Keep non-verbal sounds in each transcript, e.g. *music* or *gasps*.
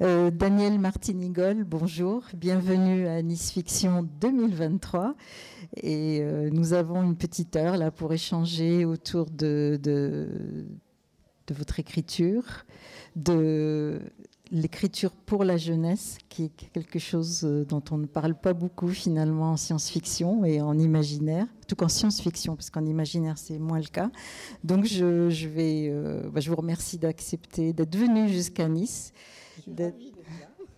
Euh, Daniel Martinigol, bonjour, bienvenue à Nice Fiction 2023. Et euh, nous avons une petite heure là pour échanger autour de, votre écriture, de l'écriture pour la jeunesse, qui est quelque chose euh, dont on ne parle pas beaucoup finalement en science-fiction et en imaginaire, tout qu'en science-fiction, parce qu'en imaginaire c'est moins le cas. Donc je, je euh, bah, vous remercie d'accepter d'être venu jusqu'à Nice.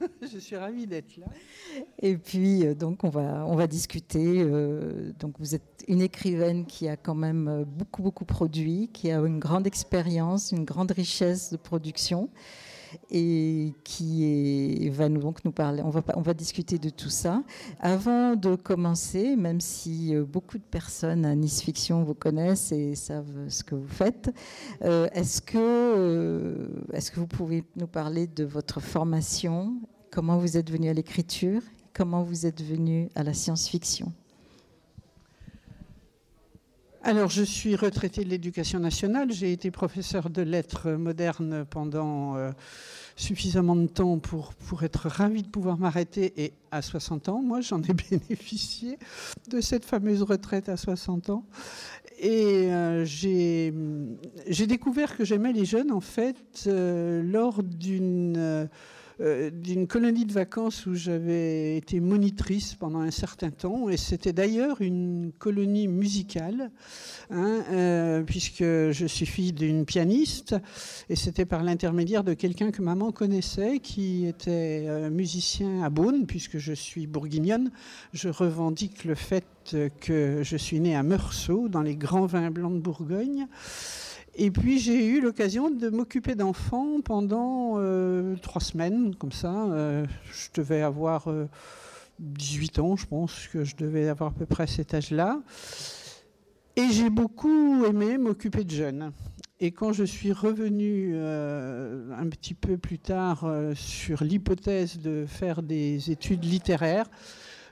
*laughs* Je suis ravie d'être là. Et puis, euh, donc, on va, on va discuter. Euh, donc, vous êtes une écrivaine qui a quand même euh, beaucoup, beaucoup produit, qui a une grande expérience, une grande richesse de production et qui est, va nous, donc nous parler. On va, on va discuter de tout ça. Avant de commencer, même si beaucoup de personnes à Nice Fiction vous connaissent et savent ce que vous faites, euh, est-ce que, euh, est-ce que vous pouvez nous parler de votre formation? Comment vous êtes venu à l'écriture? Comment vous êtes venu à la science-fiction? Alors, je suis retraité de l'éducation nationale. J'ai été professeur de lettres modernes pendant euh, suffisamment de temps pour, pour être ravi de pouvoir m'arrêter. Et à 60 ans, moi, j'en ai *laughs* bénéficié de cette fameuse retraite à 60 ans. Et euh, j'ai découvert que j'aimais les jeunes, en fait, euh, lors d'une... Euh, d'une colonie de vacances où j'avais été monitrice pendant un certain temps. Et c'était d'ailleurs une colonie musicale, hein, euh, puisque je suis fille d'une pianiste. Et c'était par l'intermédiaire de quelqu'un que maman connaissait, qui était euh, musicien à Beaune, puisque je suis bourguignonne. Je revendique le fait que je suis née à Meursault, dans les grands vins blancs de Bourgogne. Et puis j'ai eu l'occasion de m'occuper d'enfants pendant euh, trois semaines, comme ça. Euh, je devais avoir 18 euh, ans, je pense que je devais avoir à peu près cet âge-là. Et j'ai beaucoup aimé m'occuper de jeunes. Et quand je suis revenue un petit peu plus tard sur l'hypothèse de faire des études littéraires,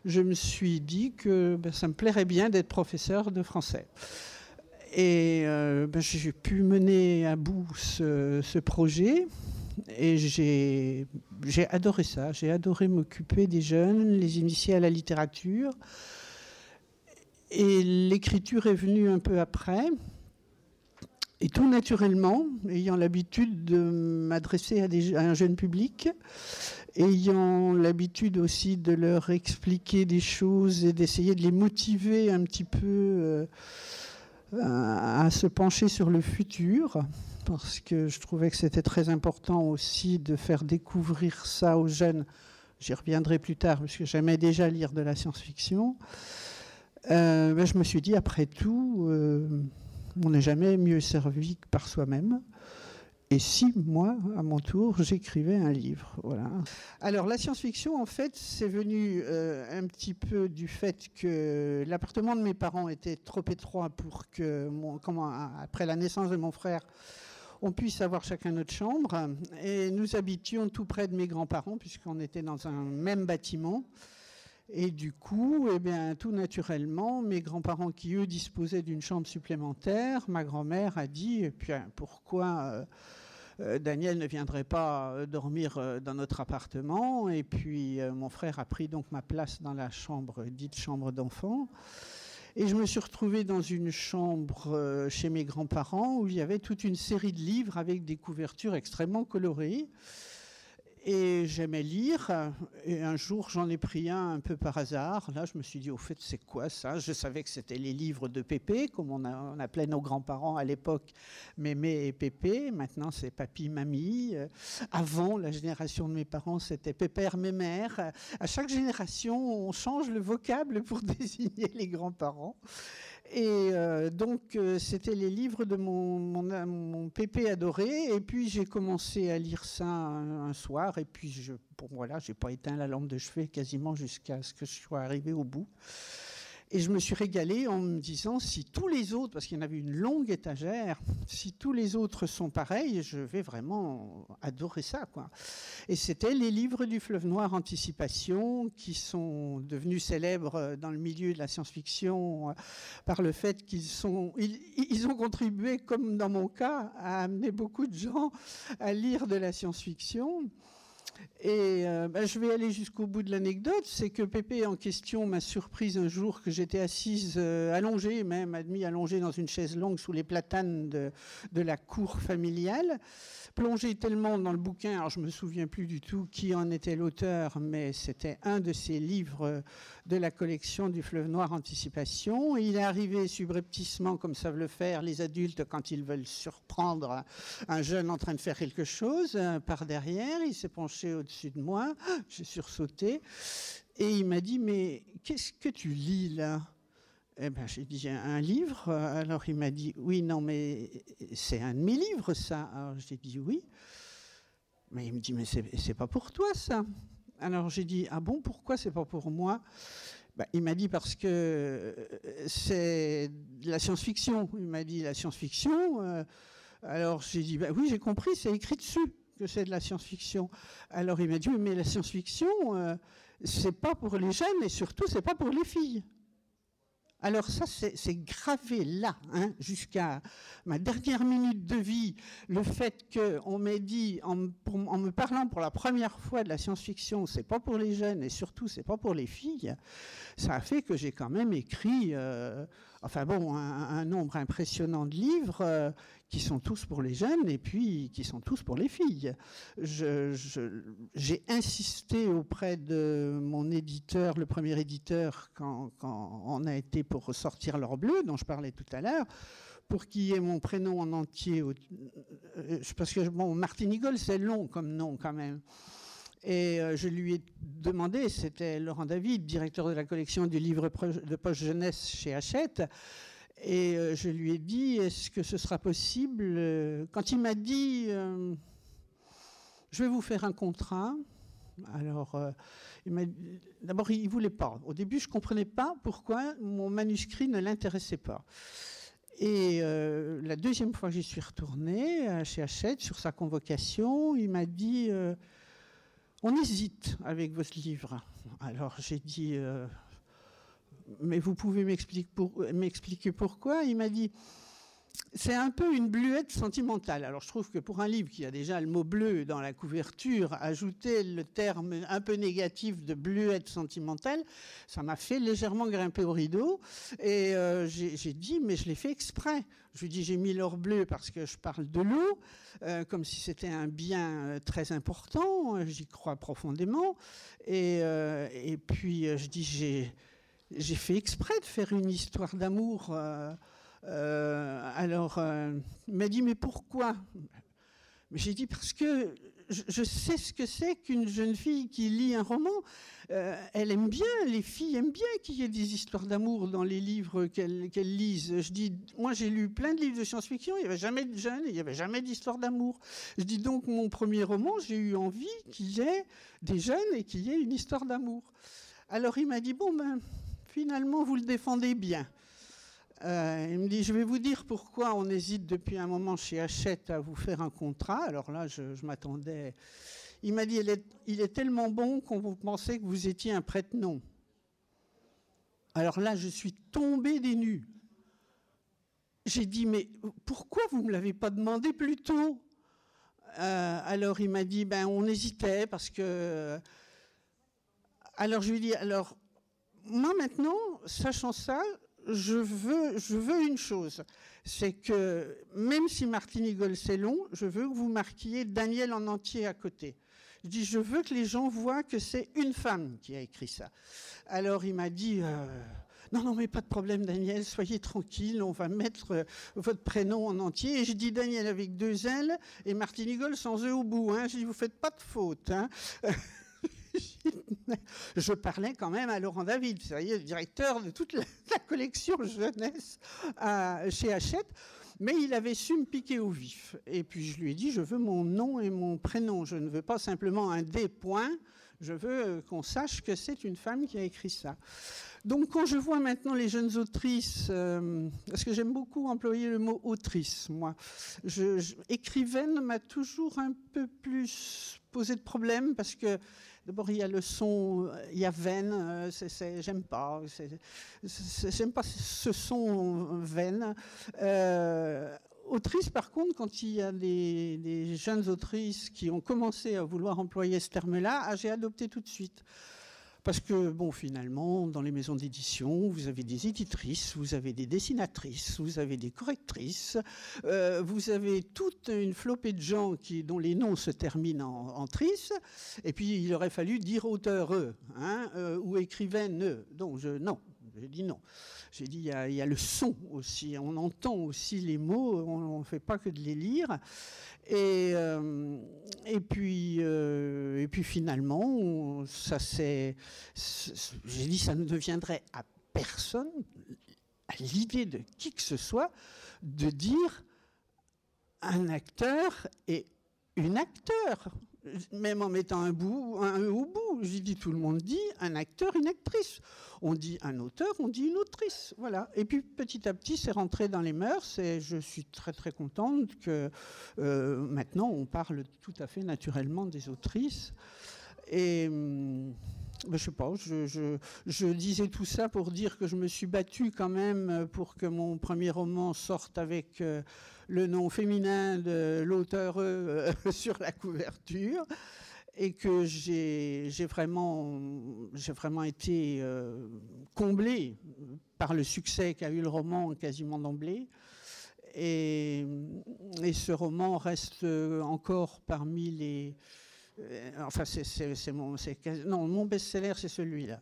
je me suis dit que ben, ça me plairait bien d'être professeur de français. Et euh, ben, j'ai pu mener à bout ce, projet. Et j'ai adoré ça. J'ai adoré m'occuper des jeunes, les initier à la littérature. Et l'écriture est venue un peu après. Et tout naturellement, ayant l'habitude de m'adresser à, un jeune public, ayant l'habitude aussi de leur expliquer des choses et d'essayer de les motiver un petit peu. Euh, à se pencher sur le futur, parce que je trouvais que c'était très important aussi de faire découvrir ça aux jeunes. J'y reviendrai plus tard, parce que j'aimais déjà lire de la science-fiction. Euh, ben, je me suis dit, après tout, euh, on n'est jamais mieux servi que par soi-même. Et si moi, à mon tour, j'écrivais un livre, voilà. Alors la science-fiction, en fait, c'est venu euh, un petit peu du fait que l'appartement de mes parents était trop étroit pour que, après la naissance de mon frère, on puisse avoir chacun notre chambre. Et nous habitions tout près de mes grands-parents, puisqu'on était dans un même bâtiment. Et du coup, eh bien, tout naturellement, mes grands-parents qui, eux, disposaient d'une chambre supplémentaire, ma grand-mère a dit, puis, pourquoi... Euh, euh, Daniel ne viendrait pas euh, dormir dans notre appartement? Et puis mon frère a pris donc ma place dans la chambre, dite chambre d'enfant. Et je me suis retrouvée dans une chambre chez mes grands-parents où il y avait toute une série de livres avec des couvertures extrêmement colorées. Et j'aimais lire. Et un jour, j'en ai pris un un peu par hasard. Là, je me suis dit, au fait, c'est quoi ça? Je savais que c'était les livres de Pépé, comme on, appelait nos grands-parents à l'époque, Mémé et Pépé. Maintenant, c'est Papy, Mamie. Euh, avant, la génération de mes parents, c'était Pépère, Mémère. À chaque génération, on change le vocable pour *laughs* désigner les grands-parents. Et euh, donc, euh, c'était les livres de mon, mon, pépé adoré. Et puis, j'ai commencé à lire ça un, soir. Et puis, je, bon, voilà, j'ai pas éteint la lampe de chevet quasiment jusqu'à ce que je sois arrivé au bout. Et je me suis régalé en me disant, si tous les autres, parce qu'il y en avait une longue étagère, si tous les autres sont pareils, je vais vraiment adorer ça. Quoi. Et c'était les livres du fleuve noir Anticipation, qui sont devenus célèbres dans le milieu de la science-fiction euh, par le fait qu'ils sont, ils, ont contribué, comme dans mon cas, à amener beaucoup de gens à lire de la science-fiction. Et euh, bah, je vais aller jusqu'au bout de l'anecdote. C'est que Pépé en question m'a surprise un jour que j'étais assise, euh, allongée même, admis allongée dans une chaise longue sous les platanes de, la cour familiale plongé tellement dans le bouquin, alors je me souviens plus du tout qui en était l'auteur, mais c'était un de ses livres de la collection du Fleuve Noir Anticipation. Il est arrivé subrepticement, comme savent le faire les adultes quand ils veulent surprendre un jeune en train de faire quelque chose, euh, par derrière. Il s'est penché au-dessus de moi, *gasps* j'ai sursauté, et il m'a dit, mais qu'est-ce que tu lis là? Eh ben, j'ai dit un livre. Alors il m'a dit oui, non, mais c'est un de mes livres, ça. Alors j'ai dit oui. Mais il me dit mais c'est pas pour toi ça. Alors j'ai dit ah bon, pourquoi c'est pas pour moi? Ben, Il m'a dit parce que c'est de la science-fiction. Il m'a dit la science-fiction. Euh, alors j'ai dit ben, oui, j'ai compris, c'est écrit dessus que c'est de la science-fiction. Alors il m'a dit mais la science-fiction, euh, c'est pas pour les jeunes et surtout c'est pas pour les filles. Alors ça, c'est gravé là, hein, jusqu'à ma dernière minute de vie, le fait qu'on m'ait dit, en, me parlant pour la première fois de la science-fiction, c'est pas pour les jeunes et surtout c'est pas pour les filles, ça a fait que j'ai quand même écrit, euh, enfin bon, un, nombre impressionnant de livres euh, qui sont tous pour les jeunes et puis qui sont tous pour les filles. J'ai insisté auprès de mon éditeur, le premier éditeur, quand, on a été pour ressortir l'or bleu, dont je parlais tout à l'heure, pour qu'il y ait mon prénom en entier. Euh, parce que bon, Martinigol, c'est long comme nom quand même. Et euh, je lui ai demandé, c'était Laurent David, directeur de la collection du livre de poche jeunesse chez Hachette, et euh, je lui ai dit, est-ce que ce sera possible euh, Quand il m'a dit, je vais vous faire un contrat, alors, d'abord, il ne voulait pas. Au début, je ne comprenais pas pourquoi mon manuscrit ne l'intéressait pas. Et la deuxième fois j'y suis retournée chez Hachette, sur sa convocation, il m'a dit On hésite avec votre livre. Alors, j'ai dit mais vous pouvez m'expliquer pourquoi Il m'a dit, c'est un peu une bluette sentimentale. Alors je trouve que pour un livre qui a déjà le mot bleu dans la couverture, ajouter le terme un peu négatif de bluette sentimentale, ça m'a fait légèrement grimper au rideau. Et euh, j'ai dit, mais je l'ai fait exprès. Je lui dit, j'ai mis l'or bleu parce que je parle de l'eau, euh, comme si c'était un bien euh, très important. J'y crois profondément. Et, et puis je dis, j'ai fait exprès de faire une histoire d'amour. Euh, euh, alors, euh, il m'a dit, mais pourquoi? J'ai dit, parce que je, sais ce que c'est qu'une jeune fille qui lit un roman. elle aime bien, les filles aiment bien qu'il y ait des histoires d'amour dans les livres qu'elles lisent. Je dis, moi j'ai lu plein de livres de science-fiction, il n'y avait jamais de jeunes, il n'y avait jamais d'histoire d'amour. Je dis donc, mon premier roman, j'ai eu envie qu'il y ait des jeunes et qu'il y ait une histoire d'amour. Alors il m'a dit, bon ben finalement, vous le défendez bien. Euh, il me dit, je vais vous dire pourquoi on hésite depuis un moment chez Hachette à vous faire un contrat. Alors là, je, m'attendais. Il m'a dit, il est, tellement bon qu'on vous pensait que vous étiez un prête-nom. Alors là, je suis tombé des nues. J'ai dit, mais pourquoi vous ne me l'avez pas demandé plus tôt? Euh, Alors il m'a dit, ben on hésitait parce que... Alors je lui ai dit, alors moi maintenant, sachant ça, je veux, une chose, c'est que même si Martinigol c'est long, je veux que vous marquiez Daniel en entier à côté. Je dis, je veux que les gens voient que c'est une femme qui a écrit ça. Alors il m'a dit, euh, non, non, mais pas de problème, Daniel, soyez tranquille, on va mettre euh, votre prénom en entier. Et je dis Daniel avec deux L et Martinigol sans eux au bout. Hein. Je dis, vous faites pas de faute. Hein. *laughs* *laughs* je parlais quand même à Laurent David, vous voyez, directeur de toute la, *laughs* collection jeunesse chez Hachette. Mais il avait su me piquer au vif. Et puis je lui ai dit, je veux mon nom et mon prénom. Je ne veux pas simplement un des points. Je veux euh, qu'on sache que c'est une femme qui a écrit ça. Donc quand je vois maintenant les jeunes autrices, euh, parce que j'aime beaucoup employer le mot autrice, moi, écrivaine m'a toujours un peu plus posé de problème parce que D'abord, il y a le son, il y a veine, euh, j'aime pas, j'aime pas ce son veine. Euh, autrice, par contre, quand il y a des, jeunes autrices qui ont commencé à vouloir employer ce terme-là, ah, j'ai adopté tout de suite. Parce que, bon, finalement, dans les maisons d'édition, vous avez des éditrices, vous avez des dessinatrices, vous avez des correctrices, euh, vous avez toute une flopée de gens dont les noms se terminent en, trice, et puis il aurait fallu dire auteur hein, euh, ou écrivaine. Donc, je, non, j'ai dit non. J'ai dit, il y, a, le son aussi. On entend aussi les mots, on ne fait pas que de les lire. Et, euh, euh, puis finalement, ça c'est. J'ai dit, ça ne deviendrait à personne, à l'idée de qui que ce soit, de dire un acteur et une acteur même en mettant un bout, un E au bout. J'ai dit, tout le monde dit un acteur, une actrice. On dit un auteur, on dit une autrice. Voilà. Et puis petit à petit, c'est rentré dans les mœurs et je suis très très contente que euh, maintenant on parle tout à fait naturellement des autrices. Et hum, je sais pas, je, disais tout ça pour dire que je me suis battue quand même pour que mon premier roman sorte avec euh, le nom féminin de l'auteur euh, *laughs* sur la couverture et que j'ai vraiment, été euh, comblée par le succès qu'a eu le roman quasiment d'emblée. et, ce roman reste encore parmi les, euh, enfin, c'est mon, non, mon best-seller, c'est celui-là.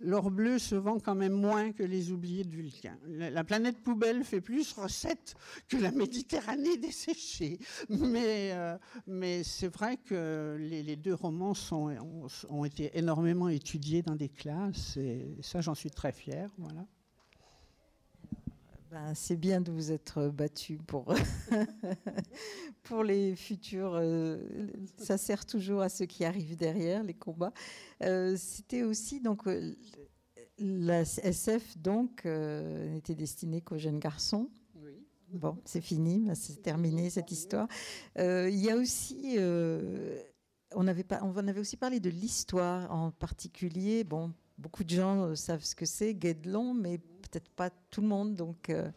L'or bleu se vend quand même moins que les oubliés de Vulcain. La, planète poubelle fait plus recette que la Méditerranée desséchée. Mais, euh, mais c'est vrai que les, deux romans ont, ont, été énormément étudiés dans des classes, et ça, j'en suis très fier. Voilà. Ben, c'est bien de vous être battu pour, *laughs* pour les futurs. Euh, ça sert toujours à ceux qui arrivent derrière les combats. Euh, c'était aussi donc euh, la SF donc n'était destinée qu'aux jeunes garçons. Oui. Bon, c'est fini, c'est terminé cette histoire. Il y a aussi on avait, pas, on avait aussi parlé de l'histoire en particulier. Bon, beaucoup de gens savent ce que c'est, Guédelon, mais peut-être pas tout le monde. Donc, euh.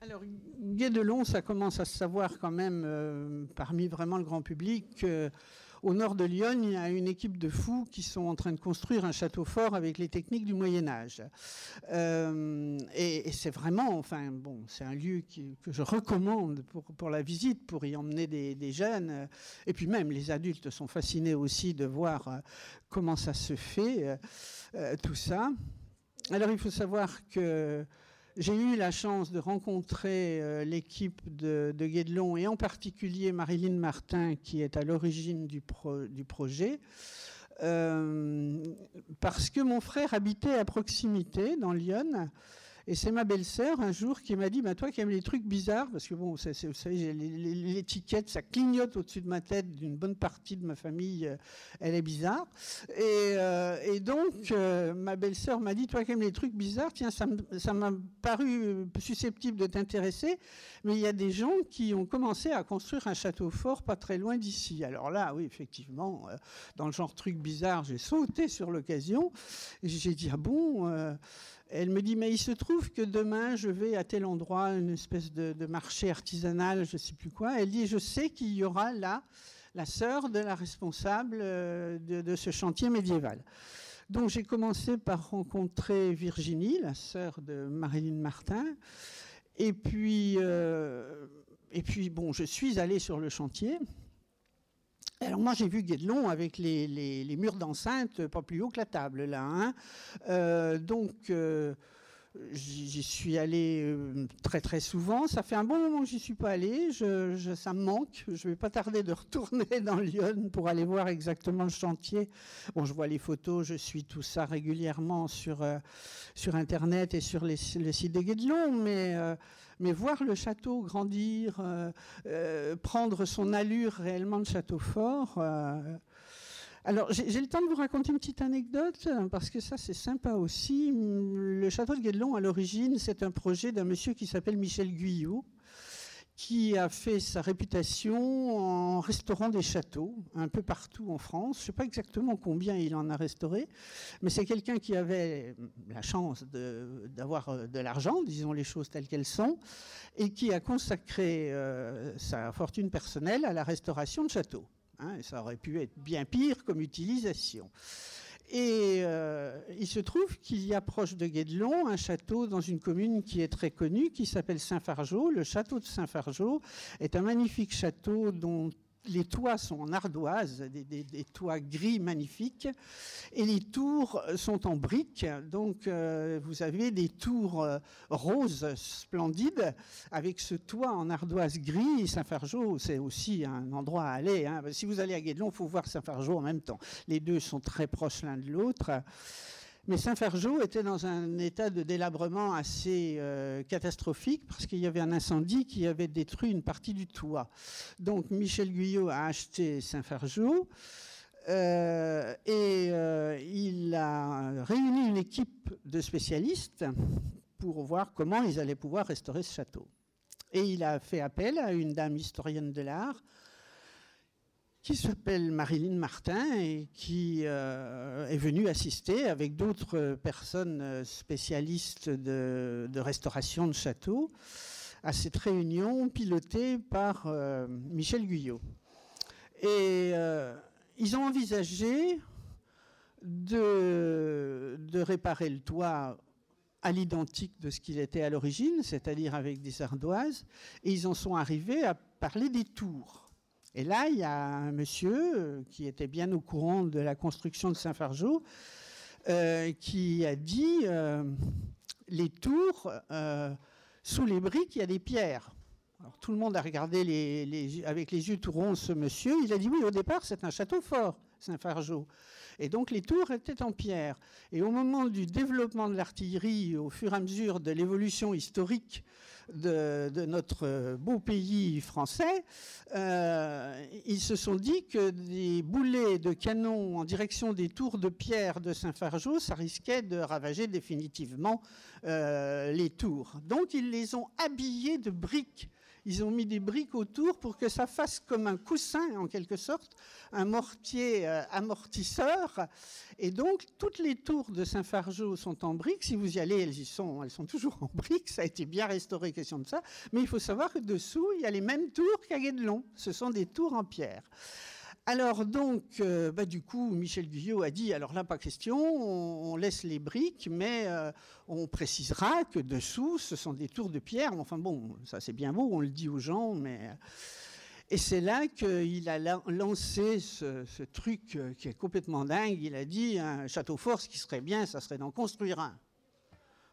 Alors, Guédelon, ça commence à se savoir quand même euh, parmi vraiment le grand public. Au nord de Lyon, il y a une équipe de fous qui sont en train de construire un château fort avec les techniques du Moyen Âge. Euh, et, c'est vraiment, enfin, bon, c'est un lieu que je recommande pour, pour, la visite, pour y emmener des, des, jeunes. Et puis même, les adultes sont fascinés aussi de voir comment ça se fait, tout ça. Alors il faut savoir que j'ai eu la chance de rencontrer euh, l'équipe de, de, Guédelon et en particulier Marilyn Martin qui est à l'origine du, du, projet. Euh, parce que mon frère habitait à proximité dans Lyon et c'est ma belle-sœur un jour qui m'a dit bah, Toi qui aimes les trucs bizarres, parce que bon, vous savez, l'étiquette, ça clignote au-dessus de ma tête d'une bonne partie de ma famille, euh, elle est bizarre. Et, euh, donc, euh, ma belle-sœur m'a dit Toi qui aimes les trucs bizarres, tiens, ça m'a paru susceptible de t'intéresser, mais il y a des gens qui ont commencé à construire un château fort pas très loin d'ici. Alors là, oui, effectivement, dans le genre truc bizarre, j'ai sauté sur l'occasion. J'ai dit Ah bon elle me dit, mais il se trouve que demain, je vais à tel endroit, une espèce de, marché artisanal, je ne sais plus quoi. Elle dit, je sais qu'il y aura là la sœur de la responsable euh, de, ce chantier médiéval. Donc j'ai commencé par rencontrer Virginie, la sœur de Marilyn Martin. Et puis, euh, et puis bon, je suis allée sur le chantier. Alors moi j'ai vu Guédelon avec les, murs d'enceinte pas plus haut que la table là. Hein. Euh, donc euh, J'y suis allé euh, très très souvent. Ça fait un bon moment que j'y suis pas allé. Je, ça me manque. Je vais pas tarder de *laughs* retourner dans Lyon pour aller voir exactement le chantier. Bon, je vois les photos, je suis tout ça régulièrement sur sur internet et sur les, le site de Guédelon, mais mais voir le château grandir, prendre son allure réellement de château fort. Alors, j'ai le temps de vous raconter une petite anecdote, parce que ça, c'est sympa aussi. Le château de Guédelon, à l'origine, c'est un projet d'un monsieur qui s'appelle Michel Guyot, qui a fait sa réputation en restaurant des châteaux un peu partout en France. Je ne sais pas exactement combien il en a restauré, mais c'est quelqu'un qui avait la chance d'avoir euh, de, l'argent, disons les choses telles qu'elles sont, et qui a consacré euh, sa fortune personnelle à la restauration de châteaux. Hein, et ça aurait pu être bien pire comme utilisation. Et euh, il se trouve qu'il y a proche de Guédelon un château dans une commune qui est très connue, qui s'appelle Saint-Fargeau. Le château de Saint-Fargeau est un magnifique château dont les toits sont en ardoise, des, toits gris magnifiques, et les tours sont en briques. Donc euh, vous avez des tours euh, roses splendides avec ce toit en ardoise gris. Saint-Fargeau, c'est aussi un endroit à aller. Hein. Si vous allez à Guédelon, il faut voir Saint-Fargeau en même temps. Les deux sont très proches l'un de l'autre. Mais Saint-Fargeau était dans un état de délabrement assez euh, catastrophique parce qu'il y avait un incendie qui avait détruit une partie du toit. Donc Michel Guyot a acheté Saint-Fargeau euh, et euh, il a réuni une équipe de spécialistes pour voir comment ils allaient pouvoir restaurer ce château. Et il a fait appel à une dame historienne de l'art qui s'appelle Marilyn Martin et qui euh, est venue assister avec d'autres personnes spécialistes de, restauration de châteaux à cette réunion pilotée par euh, Michel Guyot. Et euh, ils ont envisagé de, de réparer le toit à l'identique de ce qu'il était à l'origine, c'est-à-dire avec des ardoises, et ils en sont arrivés à parler des tours. Et là, il y a un monsieur euh, qui était bien au courant de la construction de Saint-Fargeau, euh, qui a dit euh, les tours, sous les briques, il y a des pierres. Tout le monde a regardé avec les yeux tout ronds ce monsieur. Il a dit oui, au départ, c'est un château fort, Saint-Fargeau. Et donc les tours étaient en pierre. Et au moment du développement de l'artillerie, au fur et à mesure de l'évolution historique de, notre beau pays français, euh, ils se sont dit que des boulets de canon en direction des tours de pierre de Saint-Fargeau, ça risquait de ravager définitivement euh, les tours. Donc ils les ont habillés de briques ils ont mis des briques autour pour que ça fasse comme un coussin, en quelque sorte, un mortier euh, amortisseur. Et donc, toutes les tours de Saint-Fargeau sont en briques. Si vous y allez, elles y sont, elles sont toujours en briques. Ça a été bien restauré, question de ça. Mais il faut savoir que dessous, il y a les mêmes tours qu'à Guédelon. Ce sont des tours en pierre. Alors donc, euh, bah, du coup, Michel Guyot a dit, alors là, pas question, on, laisse les briques, mais euh, on précisera que dessous, ce sont des tours de pierre. Enfin bon, ça c'est bien beau, on le dit aux gens, mais... Et c'est là qu'il a lancé ce, truc euh, qui est complètement dingue. Il a dit, un château fort, ce qui serait bien, ça serait d'en construire un.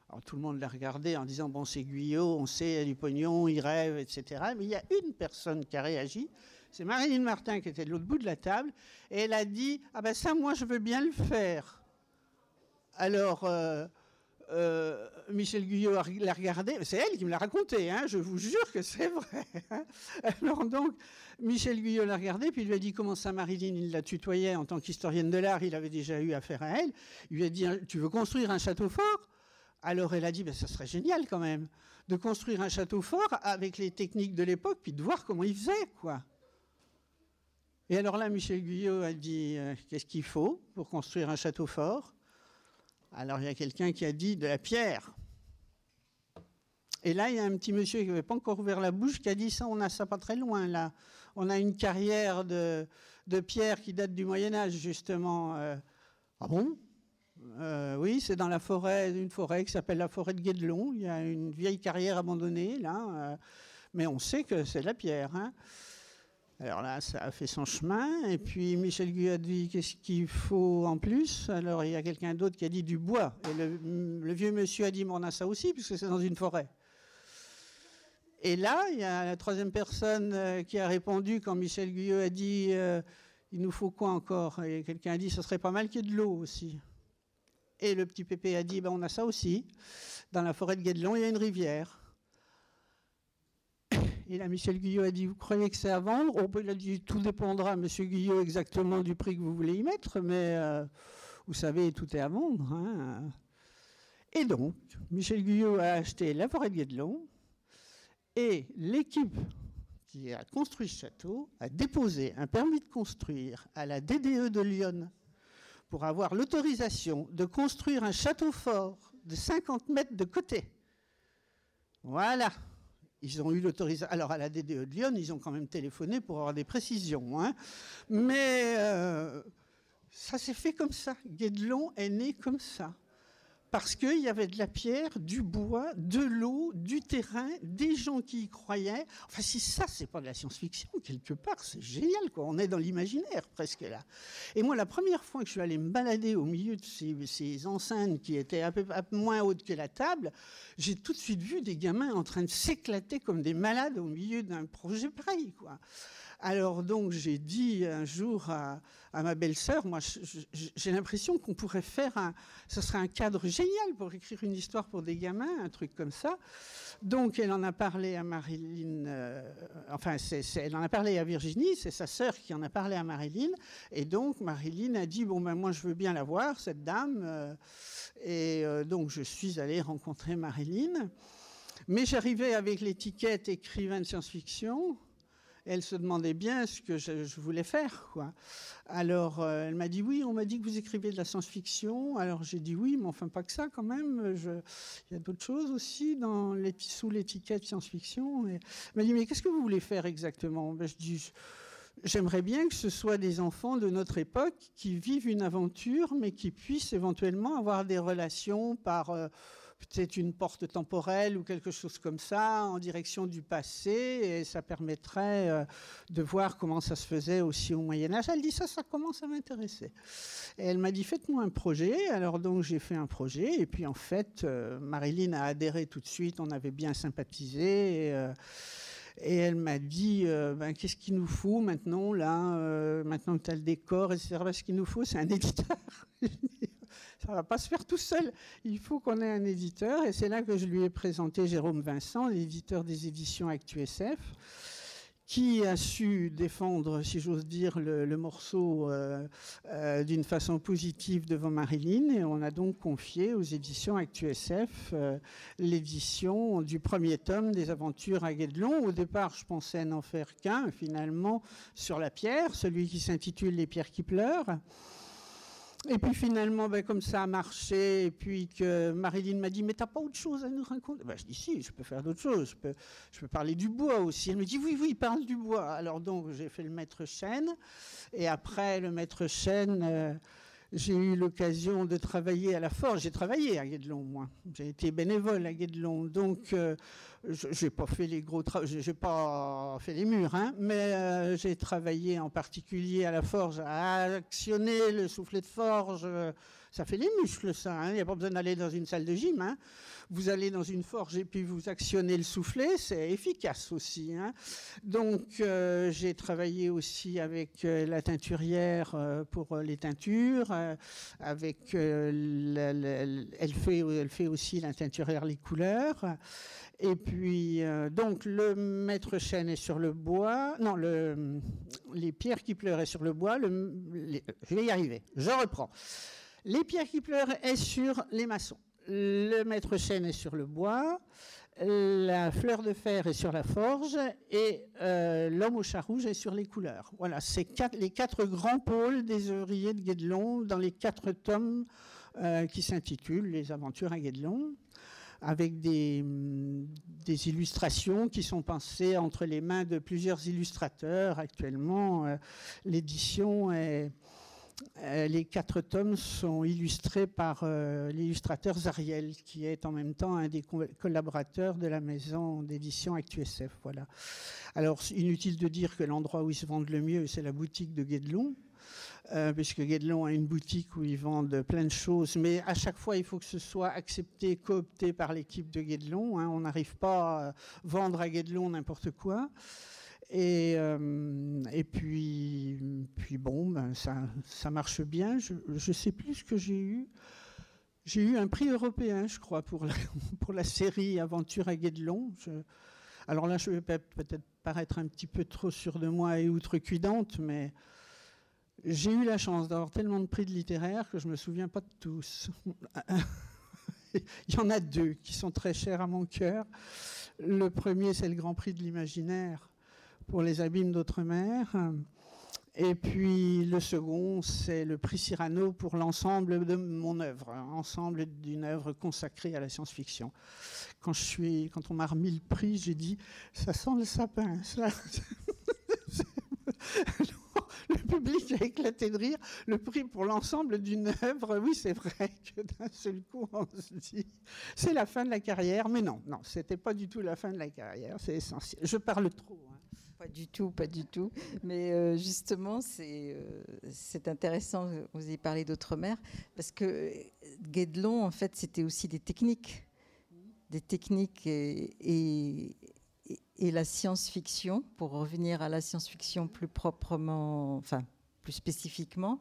Alors tout le monde l'a regardé en disant, bon, c'est Guyot, on sait, il a du pognon, il rêve, etc. Mais il y a une personne qui a réagi, c'est Marilyn Martin qui était de l'autre bout de la table, et elle a dit Ah ben ça, moi, je veux bien le faire. Alors, euh, euh, Michel Guyot l'a regardé, c'est elle qui me l'a raconté, hein, je vous jure que c'est vrai. Hein. Alors donc, Michel Guyot l'a regardé, puis il lui a dit comment ça, Marilyn, il la tutoyait en tant qu'historienne de l'art, il avait déjà eu affaire à elle. Il lui a dit Tu veux construire un château fort? Alors elle a dit, ben, ça serait génial quand même, de construire un château fort avec les techniques de l'époque, puis de voir comment il faisait, quoi. Et alors là, Michel Guyot a dit euh, qu'est-ce qu'il faut pour construire un château fort? Alors il y a quelqu'un qui a dit de la pierre. Et là, il y a un petit monsieur qui n'avait pas encore ouvert la bouche qui a dit ça, on a ça pas très loin là. On a une carrière de, pierre qui date du Moyen Âge justement. Euh. ah bon? Euh, Oui, c'est dans la forêt, une forêt qui s'appelle la forêt de Guédelon. Il y a une vieille carrière abandonnée là, mais on sait que c'est de la pierre. Hein. Alors là, ça a fait son chemin. Et puis Michel Guy a dit qu'est-ce qu'il faut en plus? Alors il y a quelqu'un d'autre qui a dit du bois. Et le, vieux monsieur a dit mais on a ça aussi, puisque c'est dans une forêt. Et là, il y a la troisième personne euh, qui a répondu quand Michel Guyot a dit euh, il nous faut quoi encore? Et quelqu'un a dit ce serait pas mal qu'il y ait de l'eau aussi. Et le petit pépé a dit ben, on a ça aussi. Dans la forêt de Guédelon, il y a une rivière. Et là, Michel Guyot a dit, vous croyez que c'est à vendre? Oh, Il a dit, tout dépendra, Monsieur Guyot, exactement du prix que vous voulez y mettre, mais euh, vous savez, tout est à vendre. Hein. Et donc, Michel Guyot a acheté la forêt de Guédelon, Et l'équipe qui a construit ce château a déposé un permis de construire à la DDE de Lyon pour avoir l'autorisation de construire un château fort de 50 mètres de côté. Voilà. Ils ont eu l'autorisation. Alors à la DDE de Lyon, ils ont quand même téléphoné pour avoir des précisions. Hein. Mais euh, ça s'est fait comme ça. Guédelon est né comme ça parce qu'il y avait de la pierre, du bois, de l'eau, du terrain, des gens qui y croyaient. Enfin, si ça, c'est pas de la science-fiction, quelque part, c'est génial, quoi. On est dans l'imaginaire, presque là. Et moi, la première fois que je suis allé me balader au milieu de ces, enceintes qui étaient un peu, moins hautes que la table, j'ai tout de suite vu des gamins en train de s'éclater comme des malades au milieu d'un projet pareil, quoi. Alors donc j'ai dit un jour à, ma belle-sœur, moi j'ai l'impression qu'on pourrait faire un, ce serait un cadre génial pour écrire une histoire pour des gamins, un truc comme ça. Donc elle en a parlé à Marilyn, euh, enfin elle en a parlé à Virginie, c'est sa sœur qui en a parlé à Marilyn, et donc Marilyn a dit bon ben moi je veux bien la voir cette dame, euh, et euh, donc je suis allée rencontrer Marilyn. Mais j'arrivais avec l'étiquette écrivain de science-fiction elle se demandait bien ce que je, voulais faire. Quoi. Alors, euh, elle m'a dit oui, on m'a dit que vous écrivez de la science-fiction. Alors, j'ai dit oui, mais enfin pas que ça quand même. Il y a d'autres choses aussi dans sous l'étiquette science-fiction. Elle m'a dit mais qu'est-ce que vous voulez faire exactement? Ben, Je dis J'aimerais bien que ce soit des enfants de notre époque qui vivent une aventure, mais qui puissent éventuellement avoir des relations par euh, peut-être une porte temporelle ou quelque chose comme ça en direction du passé et ça permettrait euh, de voir comment ça se faisait aussi au Moyen Âge. Elle dit ça, ça commence à m'intéresser. Et elle m'a dit faites-moi un projet. Alors donc j'ai fait un projet et puis en fait euh, Marilyn a adhéré tout de suite. On avait bien sympathisé. Et, euh, elle m'a dit, ben, qu'est-ce qu'il nous faut maintenant, là, maintenant que tu as le décor, etc. Ben, ce qu'il nous faut, c'est un éditeur. *laughs* ça va pas se faire tout seul. Il faut qu'on ait un éditeur. Et c'est là que je lui ai présenté Jérôme Vincent, l'éditeur des éditions ActuSF, qui a su défendre, si j'ose dire, le, morceau euh, euh, d'une façon positive devant Marilyn. Et on a donc confié aux éditions ActuSF euh, l'édition du premier tome des aventures à Guédelon. Au départ, je pensais n'en faire qu'un, finalement, sur la pierre, celui qui s'intitule Les pierres qui pleurent. Et puis finalement, ben, comme ça a marché, et puis que Marilyn m'a dit, mais t'as pas autre chose à nous raconter? Ben, Je dis, si, je peux faire d'autres choses, je peux, je peux parler du bois aussi. Elle me dit, oui, oui, parle du bois. Alors donc, j'ai fait le maître chêne, et après le maître chêne... Euh, j'ai eu l'occasion de travailler à la forge. J'ai travaillé à Guédelon, moi. J'ai été bénévole à Guédelon. Donc, euh, je j'ai pas fait les gros j'ai pas fait les murs, hein, mais euh, j'ai travaillé en particulier à la forge, à actionner le soufflet de forge. Ça fait les muscles, ça. Hein. Il n'y a pas besoin d'aller dans une salle de gym. Hein. Vous allez dans une forge et puis vous actionnez le soufflet, c'est efficace aussi. Hein. Donc, euh, j'ai travaillé aussi avec la teinturière pour les teintures euh, avec, euh, elle, fait, elle fait aussi la teinturière les couleurs. Et puis, euh, donc, le maître chêne est sur le bois. Non, le, les pierres qui pleuraient sur le bois. Je vais y arriver. Je reprends. Les pierres qui pleurent est sur les maçons. Le maître chêne est sur le bois la fleur de fer est sur la forge et euh, l'homme au chat rouge est sur les couleurs. Voilà, c'est les quatre grands pôles des ouvriers de Guédelon dans les quatre tomes euh, qui s'intitulent Les aventures à Guédelon, avec des, des, illustrations qui sont pensées entre les mains de plusieurs illustrateurs. Actuellement, euh, l'édition est les quatre tomes sont illustrés par euh, l'illustrateur Zariel, qui est en même temps un des collaborateurs de la maison d'édition ActuSF. Voilà. Alors, inutile de dire que l'endroit où ils se vendent le mieux, c'est la boutique de Guédelon. Euh, puisque Guédelon a une boutique où ils vendent plein de choses, mais à chaque fois, il faut que ce soit accepté, coopté par l'équipe de Guédelon. Hein. On n'arrive pas à vendre à Guédelon n'importe quoi. Et, euh, et puis, puis bon, ben ça, marche bien. Je ne sais plus ce que j'ai eu. J'ai eu un prix européen, je crois, pour la, *laughs* pour la série Aventure à Guédelon. alors là, je vais peut-être paraître un petit peu trop sûr de moi et outrecuidante, mais j'ai eu la chance d'avoir tellement de prix de littéraire que je ne me souviens pas de tous. *laughs* Il y en a deux qui sont très chers à mon cœur. Le premier, c'est le Grand Prix de l'imaginaire pour les abîmes d'outre-mer. Et puis le second, c'est le prix Cyrano pour l'ensemble de mon œuvre, ensemble d'une œuvre consacrée à la science-fiction. Quand, quand on m'a remis le prix, j'ai dit, ça sent le sapin. Ça. *laughs* le public a éclaté de rire. Le prix pour l'ensemble d'une œuvre, oui, c'est vrai que d'un seul coup, on se dit, c'est la fin de la carrière. Mais non, non, c'était pas du tout la fin de la carrière. C'est essentiel. Je parle trop. Hein. Pas du tout, pas du tout. Mais euh, justement, euh, c'est intéressant, vous avez parlé d'outre-mer, parce que Guédelon, en fait, c'était aussi des techniques. Des techniques et, et la science-fiction, pour revenir à la science-fiction plus proprement, enfin plus spécifiquement,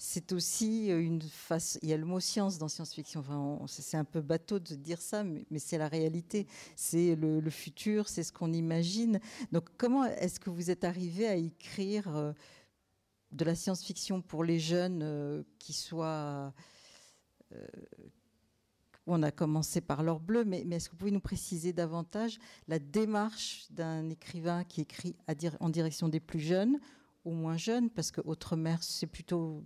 c'est aussi une face. Il y a le mot science dans science-fiction. C'est un peu bateau de dire ça, mais, c'est la réalité. C'est le, futur, c'est ce qu'on imagine. Donc, comment est-ce que vous êtes arrivé à écrire euh, de la science-fiction pour les jeunes euh, qui soient euh, on a commencé par l'or bleu, mais, est-ce que vous pouvez nous préciser davantage la démarche d'un écrivain qui écrit en direction des plus jeunes ou moins jeunes? Parce que Autre-mer, c'est plutôt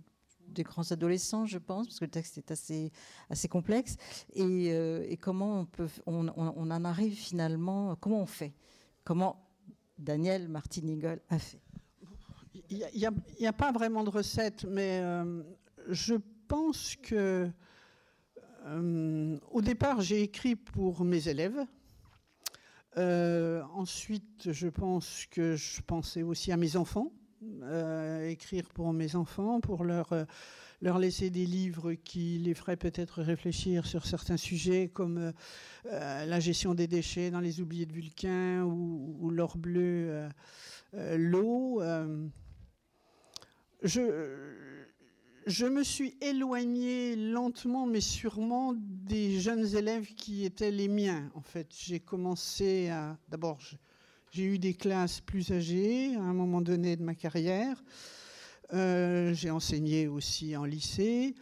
des grands adolescents, je pense, parce que le texte est assez, complexe. Et, euh, comment on, peut, on, en arrive finalement, comment on fait? Comment Daniel Martinigol a fait? Il n'y a, pas vraiment de recette, mais euh, je pense que euh, au départ, j'ai écrit pour mes élèves. Ensuite, je pense que je pensais aussi à mes enfants, euh, écrire pour mes enfants, pour leur, leur laisser des livres qui les feraient peut-être réfléchir sur certains sujets comme la gestion des déchets dans les oubliés de Vulcain ou, l'or bleu, l'eau. je je me suis éloignée lentement mais sûrement des jeunes élèves qui étaient les miens. En fait, j'ai commencé à. D'abord, j'ai eu des classes plus âgées à un moment donné de ma carrière. Euh, j'ai enseigné aussi en lycée.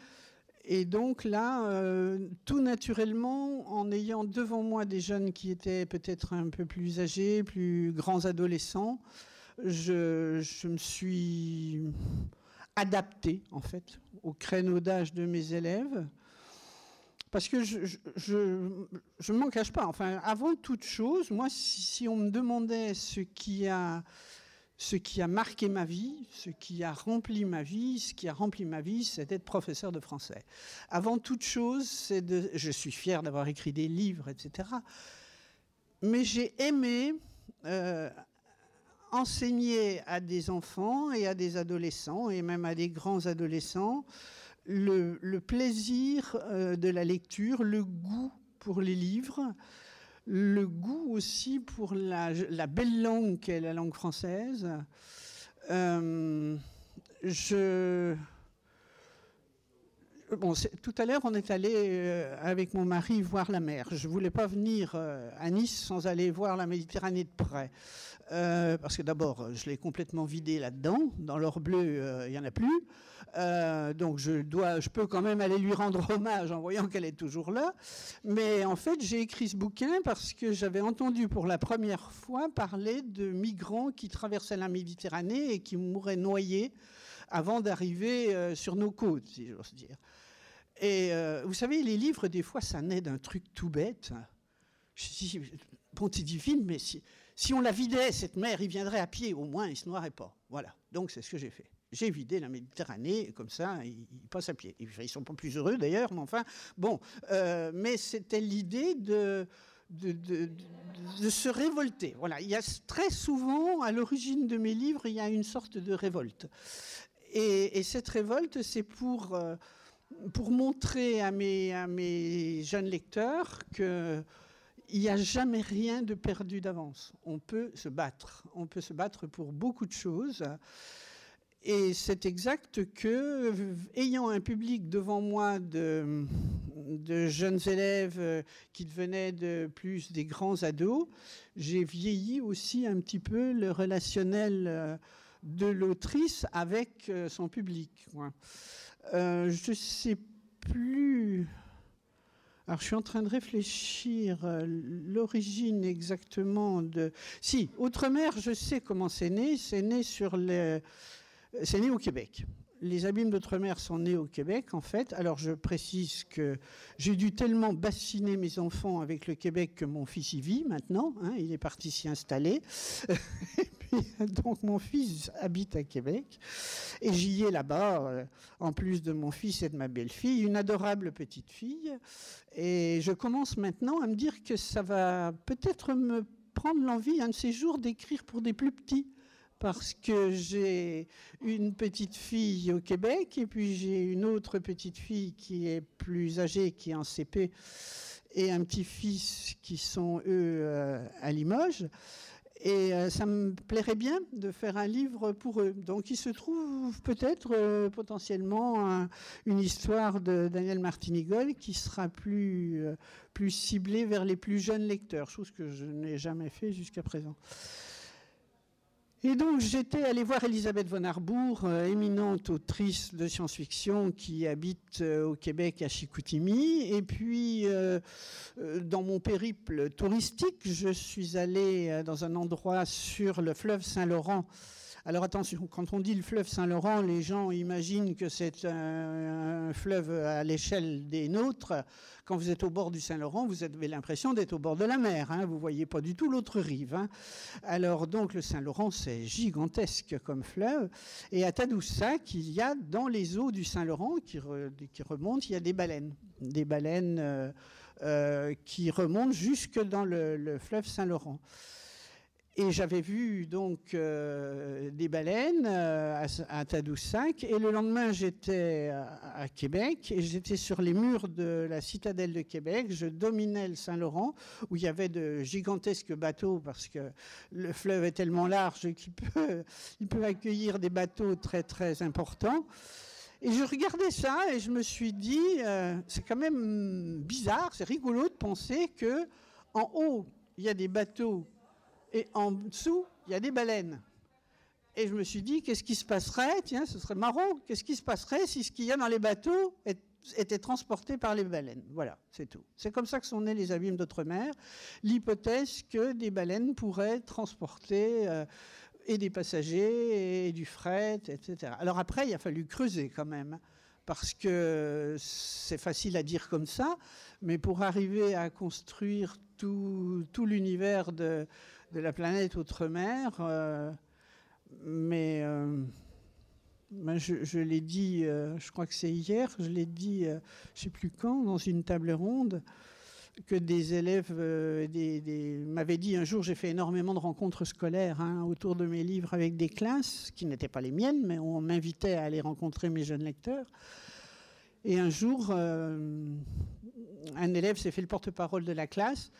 Et donc là, euh, tout naturellement, en ayant devant moi des jeunes qui étaient peut-être un peu plus âgés, plus grands adolescents, je, je me suis adapté en fait au créneau d'âge de mes élèves. Parce que je ne m'en cache pas. Enfin, avant toute chose, moi, si, on me demandait ce qui, a, ce qui a marqué ma vie, ce qui a rempli ma vie, ce qui a rempli ma vie, c'est d'être professeur de français. Avant toute chose, c'est de, je suis fier d'avoir écrit des livres, etc. Mais j'ai aimé euh, enseigner à des enfants et à des adolescents, et même à des grands adolescents, le, plaisir euh, de la lecture, le goût pour les livres, le goût aussi pour la, belle langue qu'est la langue française. Euh, je Tout à l'heure, on est allé euh, avec mon mari voir la mer. Je ne voulais pas venir à Nice sans aller voir la Méditerranée de près. Euh, parce que d'abord, je l'ai complètement vidé là-dedans. Dans l'or bleu, euh, il n'y en a plus. Euh, donc je, dois, je peux quand même aller lui rendre hommage en voyant qu'elle est toujours là. Mais en fait, j'ai écrit ce bouquin parce que j'avais entendu pour la première fois parler de migrants qui traversaient la Méditerranée et qui mouraient noyés avant d'arriver sur nos côtes, si j'ose dire. Et vous savez, les livres, des fois, ça naît d'un truc tout bête. Je dis, bon, c'est divine, mais si, on la vidait, cette mer, il viendrait à pied, au moins, il ne se noierait pas. Voilà. Donc, c'est ce que j'ai fait. J'ai vidé la Méditerranée, comme ça, il, passe à pied. Ils ne sont pas plus heureux d'ailleurs, mais enfin, bon. Euh, mais c'était l'idée de, de, se révolter. Voilà. Il y a très souvent, à l'origine de mes livres, il y a une sorte de révolte. Et, cette révolte, c'est pour, euh, pour montrer à mes, jeunes lecteurs que il n'y a jamais rien de perdu d'avance. On peut se battre. On peut se battre pour beaucoup de choses. Et c'est exact que, ayant un public devant moi de, de, jeunes élèves qui devenaient de plus des grands ados, j'ai vieilli aussi un petit peu le relationnel de l'autrice avec son public. Euh, je ne sais plus Alors, je suis en train de réfléchir euh, l'origine exactement de. Si, Outre-mer, je sais comment c'est né. C'est né sur les. C'est né au Québec. Les abîmes d'outre-mer sont nés au Québec, en fait. Alors, je précise que j'ai dû tellement bassiner mes enfants avec le Québec que mon fils y vit maintenant. Hein, il est parti s'y installer. *laughs* *laughs* donc, mon fils habite à Québec. Et j'y ai là-bas, euh, en plus de mon fils et de ma belle-fille, une adorable petite fille. Et je commence maintenant à me dire que ça va peut-être me prendre l'envie un de ces jours d'écrire pour des plus petits parce que j'ai une petite fille au Québec et puis j'ai une autre petite fille qui est plus âgée, qui est en CP, et un petit-fils qui sont, eux, euh, à Limoges. Et euh, ça me plairait bien de faire un livre pour eux. Donc il se trouve peut-être euh, potentiellement une histoire de Daniel Martinigol qui sera plus, plus ciblée vers les plus jeunes lecteurs, chose que je n'ai jamais fait jusqu'à présent. Et donc j'étais allé voir Elisabeth von Arbour, euh, éminente autrice de science-fiction qui habite euh, au Québec à Chicoutimi. Et puis euh, dans mon périple touristique, je suis allé dans un endroit sur le fleuve Saint-Laurent alors attention, quand on dit le fleuve Saint-Laurent, les gens imaginent que c'est un, fleuve à l'échelle des nôtres. Quand vous êtes au bord du Saint-Laurent, vous avez l'impression d'être au bord de la mer. Hein. Vous voyez pas du tout l'autre rive. Hein. Alors donc le Saint-Laurent, c'est gigantesque comme fleuve. Et à Tadoussac, il y a dans les eaux du Saint-Laurent qui, remontent, il y a des baleines. Des baleines euh, euh, qui remontent jusque dans le fleuve Saint-Laurent. Et j'avais vu donc euh, des baleines euh, à, Tadoussac. Et le lendemain, j'étais à, Québec et j'étais sur les murs de la citadelle de Québec. Je dominais le Saint-Laurent où il y avait de gigantesques bateaux parce que le fleuve est tellement large qu'il peut, il peut accueillir des bateaux très très importants. Et je regardais ça et je me suis dit, euh, c'est quand même bizarre, c'est rigolo de penser que en haut, il y a des bateaux et en dessous, il y a des baleines. Et je me suis dit, qu'est-ce qui se passerait? Tiens, ce serait marrant. Qu'est-ce qui se passerait si ce qu'il y a dans les bateaux était transporté par les baleines? Voilà, c'est tout. C'est comme ça que sont nés les abîmes d'outre-mer. L'hypothèse que des baleines pourraient transporter euh, et des passagers et du fret, etc. Alors après, il a fallu creuser quand même parce que c'est facile à dire comme ça, mais pour arriver à construire tout, tout l'univers de, de la planète Outre-mer. Euh, mais euh, ben, je, l'ai dit, euh, je crois que c'est hier, je l'ai dit, je ne sais plus quand, dans une table ronde, que des élèves m'avaient dit un jour, j'ai fait énormément de rencontres scolaires hein, autour de mes livres avec des classes, qui n'étaient pas les miennes, mais on m'invitait à aller rencontrer mes jeunes lecteurs. Et un jour, un élève s'est fait le porte-parole de la classe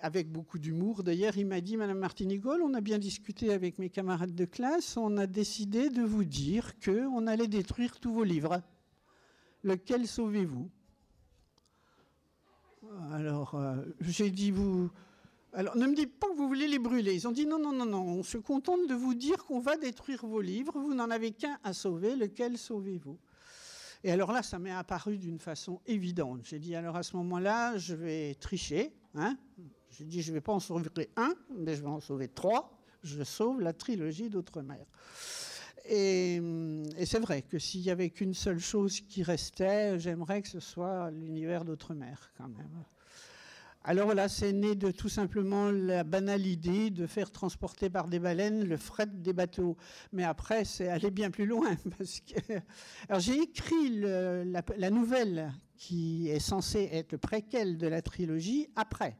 avec beaucoup d'humour. D'ailleurs, il m'a dit, Madame Martinigol, on a bien discuté avec mes camarades de classe, on a décidé de vous dire qu'on allait détruire tous vos livres. Lequel sauvez-vous? Alors, euh, j'ai dit, vous... Alors, ne me dites pas que vous voulez les brûler. Ils ont dit, non, non, non, non, on se contente de vous dire qu'on va détruire vos livres, vous n'en avez qu'un à sauver, lequel sauvez-vous? Et alors là, ça m'est apparu d'une façon évidente. J'ai dit, alors à ce moment-là, je vais tricher. Hein? J'ai dit, je ne vais pas en sauver un, mais je vais en sauver trois. Je sauve la trilogie d'Outre-mer. Et, c'est vrai que s'il n'y avait qu'une seule chose qui restait, j'aimerais que ce soit l'univers d'Outre-mer, quand même. Alors voilà, c'est né de tout simplement la banale idée de faire transporter par des baleines le fret des bateaux. Mais après, c'est aller bien plus loin. *laughs* Alors j'ai écrit la, nouvelle qui est censée être le préquel de la trilogie après.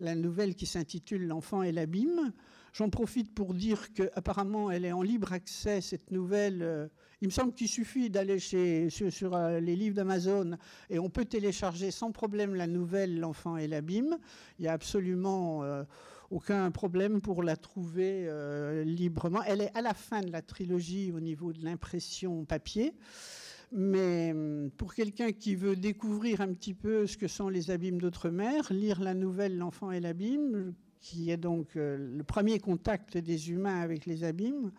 La nouvelle qui s'intitule L'enfant et l'abîme. J'en profite pour dire qu'apparemment, elle est en libre accès, cette nouvelle. Euh, il me semble qu'il suffit d'aller sur, euh, les livres d'Amazon et on peut télécharger sans problème la nouvelle L'enfant et l'abîme. Il n'y a absolument euh, aucun problème pour la trouver librement. Elle est à la fin de la trilogie au niveau de l'impression papier. Mais hum, pour quelqu'un qui veut découvrir un petit peu ce que sont les abîmes d'outre-mer, lire la nouvelle L'enfant et l'abîme, qui est donc euh, le premier contact des humains avec les abîmes,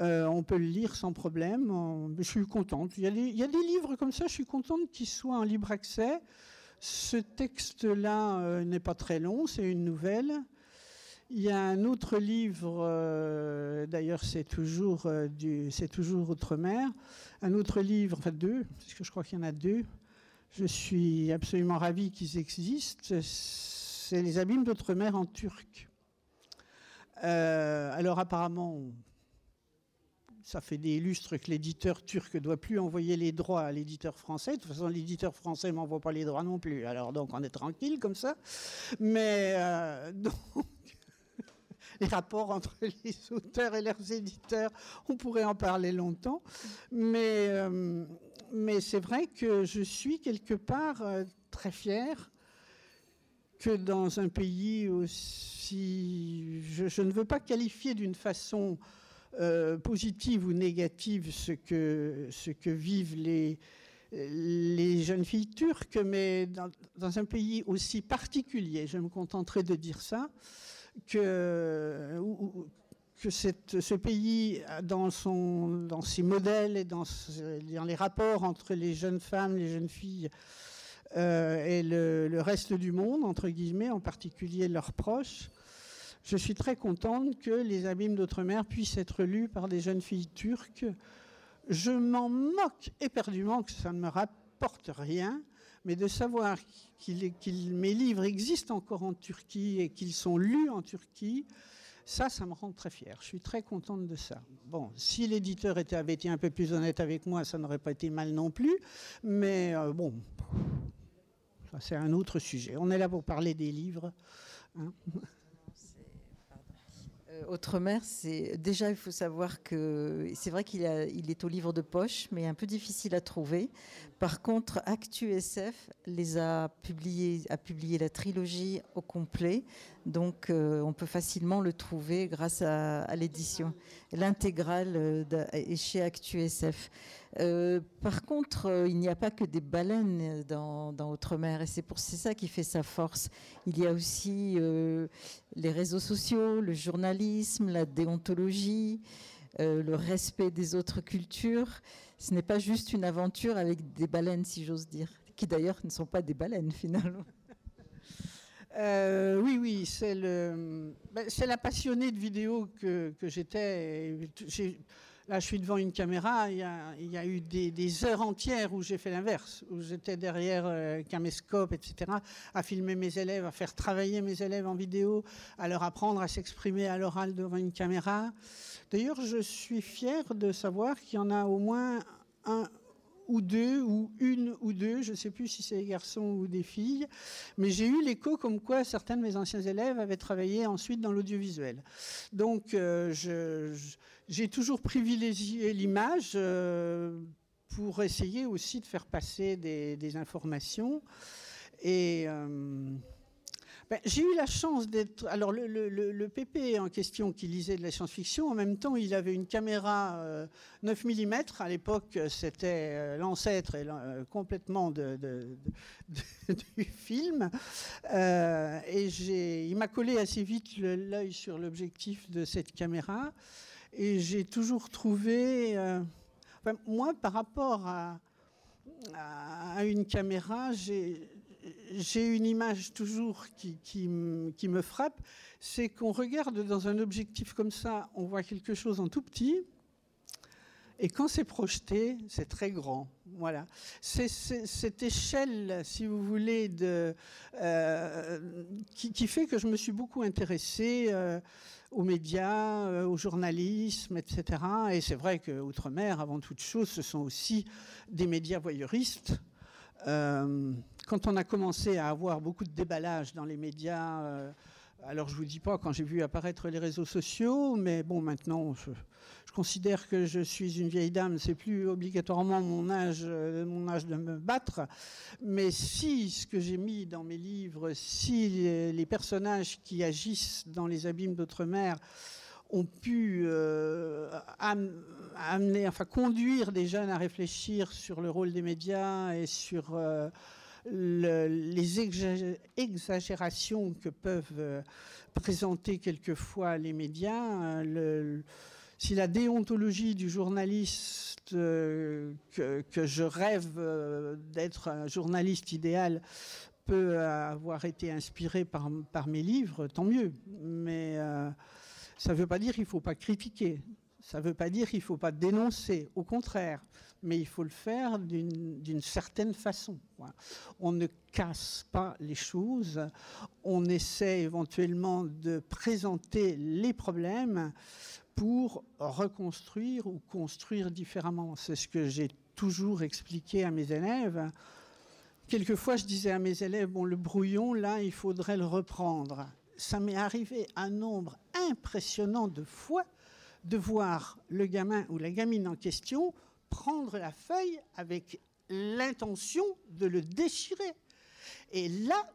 euh, on peut le lire sans problème. Je suis contente. Il y, a des, livres comme ça, je suis contente qu'ils soient en libre accès. Ce texte-là n'est pas très long, c'est une nouvelle. Il y a un autre livre, d'ailleurs c'est toujours, c'est toujours Outre-mer, un autre livre, enfin deux, parce que je crois qu'il y en a deux. Je suis absolument ravi qu'ils existent. C'est Les abîmes d'Outre-mer en turc. alors apparemment, ça fait des lustres que l'éditeur turc ne doit plus envoyer les droits à l'éditeur français. De toute façon, l'éditeur français ne m'envoie pas les droits non plus. Alors donc on est tranquille comme ça. Mais euh, *laughs* donc, les rapports entre *laughs* les auteurs et leurs éditeurs, on pourrait en parler longtemps. Mais, euh, c'est vrai que je suis quelque part euh, très fière que dans un pays aussi... Je, ne veux pas qualifier d'une façon euh, positive ou négative ce que, vivent les jeunes filles turques, mais dans, un pays aussi particulier, je me contenterai de dire ça, que, ce pays, dans, ses modèles et dans, les rapports entre les jeunes femmes, les jeunes filles euh, et le, reste du monde, entre guillemets, en particulier leurs proches, je suis très contente que Les Abîmes d'Outre-mer puissent être lus par des jeunes filles turques. Je m'en moque éperdument que ça ne me rapporte rien, mais de savoir que mes livres existent encore en Turquie et qu'ils sont lus en Turquie, ça, ça me rend très fière. Je suis très contente de ça. Bon, si l'éditeur avait été un peu plus honnête avec moi, ça n'aurait pas été mal non plus. Mais euh, bon, c'est un autre sujet. On est là pour parler des livres. Hein euh, c'est déjà il faut savoir que c'est vrai qu'il il est au livre de poche, mais un peu difficile à trouver. Par contre, Actu SF les a publiés, a publié la trilogie au complet, donc euh, on peut facilement le trouver grâce à, l'édition. L'intégrale euh, est chez Actu SF. par contre, il n'y a pas que des baleines dans, dans Outre-mer, et c'est pour c'est ça qui fait sa force. Il y a aussi les réseaux sociaux, le journalisme, la déontologie, euh, le respect des autres cultures. Ce n'est pas juste une aventure avec des baleines, si j'ose dire, qui d'ailleurs ne sont pas des baleines *laughs* finalement. Euh, oui, oui, c'est ben, la passionnée de vidéo que, que j'étais. Là, je suis devant une caméra. Il y a, eu des, des, heures entières où j'ai fait l'inverse, où j'étais derrière euh, caméscope, etc., à filmer mes élèves, à faire travailler mes élèves en vidéo, à leur apprendre à s'exprimer à l'oral devant une caméra. D'ailleurs, je suis fier de savoir qu'il y en a au moins un ou deux, ou une ou deux, je ne sais plus si c'est des garçons ou des filles, mais j'ai eu l'écho comme quoi certains de mes anciens élèves avaient travaillé ensuite dans l'audiovisuel. Donc euh, j'ai toujours privilégié l'image euh, pour essayer aussi de faire passer des, informations. Et euh, ben, j'ai eu la chance d'être. Alors, le, PP en question qui lisait de la science-fiction, en même temps, il avait une caméra 9 euh, mm. À l'époque, c'était euh, l'ancêtre euh, complètement *laughs* du film. et il m'a collé assez vite l'œil sur l'objectif de cette caméra. Et j'ai toujours trouvé. moi, par rapport à une caméra, j'ai j'ai une image toujours qui, me frappe, c'est qu'on regarde dans un objectif comme ça, on voit quelque chose en tout petit, et quand c'est projeté, c'est très grand. Voilà. C'est cette échelle, si vous voulez, euh, qui, fait que je me suis beaucoup intéressée euh, aux médias, euh, au journalisme, etc. Et c'est vrai que Outre-mer, avant toute chose, ce sont aussi des médias voyeuristes. Euh, quand on a commencé à avoir beaucoup de déballage dans les médias, euh, alors je vous dis pas quand j'ai vu apparaître les réseaux sociaux, mais bon maintenant je, considère que je suis une vieille dame, c'est plus obligatoirement mon âge, euh, mon âge de me battre, mais si ce que j'ai mis dans mes livres, si les, personnages qui agissent dans les abîmes d'autres-mers ont pu euh, amener, enfin conduire des jeunes à réfléchir sur le rôle des médias et sur les exagérations que peuvent euh, présenter quelquefois les médias. Euh, si la déontologie du journaliste, euh, que, je rêve d'être un journaliste idéal, peut avoir été inspiré par, mes livres, tant mieux. Mais euh, ça ne veut pas dire qu'il ne faut pas critiquer. Ça ne veut pas dire qu'il ne faut pas dénoncer. Au contraire. Mais il faut le faire d'une certaine façon. On ne casse pas les choses. On essaie éventuellement de présenter les problèmes pour reconstruire ou construire différemment. C'est ce que j'ai toujours expliqué à mes élèves. Quelquefois, je disais à mes élèves, bon, le brouillon, là, il faudrait le reprendre. Ça m'est arrivé un nombre impressionnant de fois de voir le gamin ou la gamine en question prendre la feuille avec l'intention de le déchirer. Et là,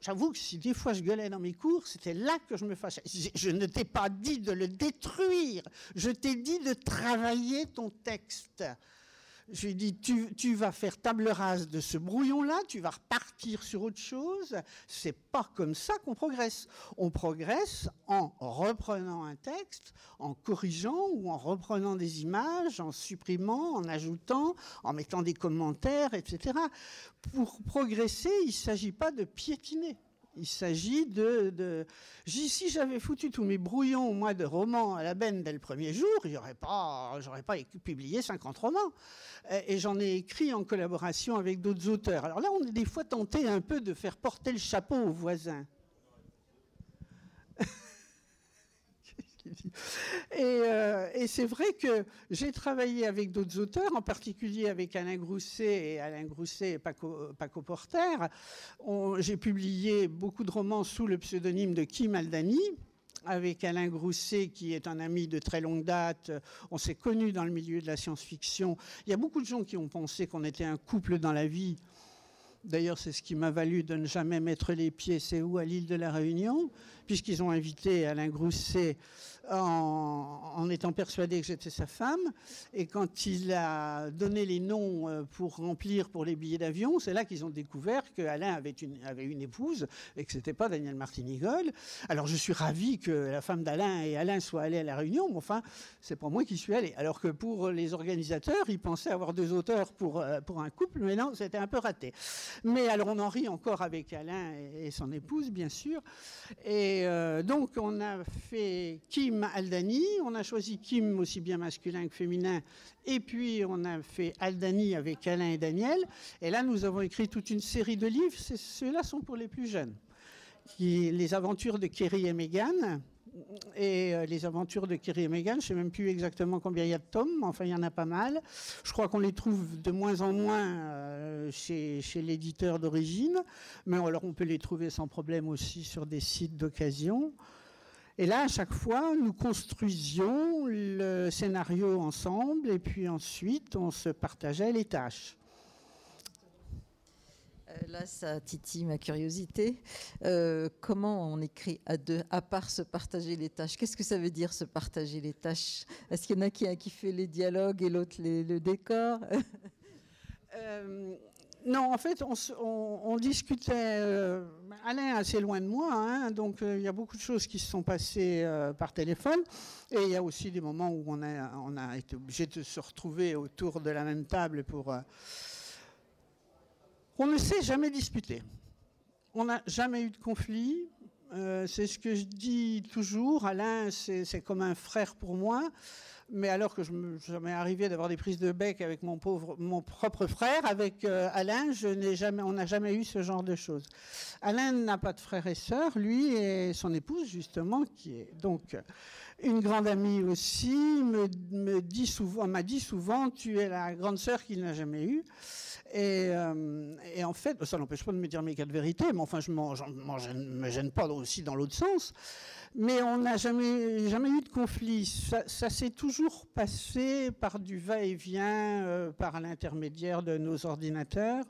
j'avoue que si des fois je gueulais dans mes cours, c'était là que je me fâchais. Je ne t'ai pas dit de le détruire, je t'ai dit de travailler ton texte. Je lui ai dit, tu, vas faire table rase de ce brouillon-là, tu vas repartir sur autre chose. C'est pas comme ça qu'on progresse. On progresse en reprenant un texte, en corrigeant ou en reprenant des images, en supprimant, en ajoutant, en mettant des commentaires, etc. Pour progresser, il ne s'agit pas de piétiner. Il s'agit de, Si j'avais foutu tous mes brouillons, de romans à la benne dès le premier jour, j'aurais pas, j'aurais pas publié 50 romans. Et j'en ai écrit en collaboration avec d'autres auteurs. Alors là, on est des fois tenté un peu de faire porter le chapeau aux voisins. Euh, et, c'est vrai que j'ai travaillé avec d'autres auteurs, en particulier avec Alain Grousset et Alain Grousset et Paco, Paco Porter. J'ai publié beaucoup de romans sous le pseudonyme de Kim Aldani avec Alain Grousset, qui est un ami de très longue date. On s'est connus dans le milieu de la science-fiction. Il y a beaucoup de gens qui ont pensé qu'on était un couple dans la vie. D'ailleurs, c'est ce qui m'a valu de ne jamais mettre les pieds, c'est où, à l'île de la Réunion, puisqu'ils ont invité Alain Grousset en, étant persuadé que j'étais sa femme. Et quand il a donné les noms euh, pour remplir pour les billets d'avion, c'est là qu'ils ont découvert qu'Alain avait une, avait une épouse et que c'était pas Daniel Martinigol. Alors je suis ravi que la femme d'Alain et Alain soient allés à la réunion, mais enfin, c'est pas moi qui suis allé. Alors que pour les organisateurs, ils pensaient avoir deux auteurs pour, euh, pour un couple, mais non, c'était un peu raté. Mais alors on en rit encore avec Alain et son épouse, bien sûr. Et euh, donc on a fait Kim Aldani. On a choisi Kim aussi bien masculin que féminin. Et puis on a fait Aldani avec Alain et Daniel. Et là, nous avons écrit toute une série de livres. Ceux-là sont pour les plus jeunes. les aventures de Kerry et Meghan. Et euh, les aventures de Kerry et Meghan, je ne sais même plus exactement combien il y a de tomes, mais enfin il y en a pas mal. Je crois qu'on les trouve de moins en moins euh, chez, chez l'éditeur d'origine, mais alors on peut les trouver sans problème aussi sur des sites d'occasion. Et là, à chaque fois, nous construisions le scénario ensemble et puis ensuite, on se partageait les tâches. Là, ça titille ma curiosité. Euh, comment on écrit à deux, à part se partager les tâches? Qu'est-ce que ça veut dire se partager les tâches? Est-ce qu'il y en a qui, qui fait les dialogues et l'autre le décor? Euh, non, en fait, on, discutait. Euh, Alain assez loin de moi, hein, donc il y a beaucoup de choses qui se sont passées par téléphone. Et il y a aussi des moments où on on a été obligé de se retrouver autour de la même table pour. On ne s'est jamais disputé. On n'a jamais eu de conflit. c'est ce que je dis toujours. Alain, c'est comme un frère pour moi. Mais alors que je m'est arrivé d'avoir des prises de bec avec mon propre frère, avec euh, Alain, on n'a jamais eu ce genre de choses. Alain n'a pas de frère et sœur, lui et son épouse justement, qui est donc une grande amie aussi, me, dit souvent, m'a dit souvent, tu es la grande sœur qu'il n'a jamais eue. Et, euh, en fait, ça n'empêche pas de me dire mes cas de vérité, mais enfin, je ne me gêne pas aussi dans l'autre sens. Mais on n'a jamais, jamais eu de conflit. Ça, s'est toujours passé par du va-et-vient, euh, par l'intermédiaire de nos ordinateurs.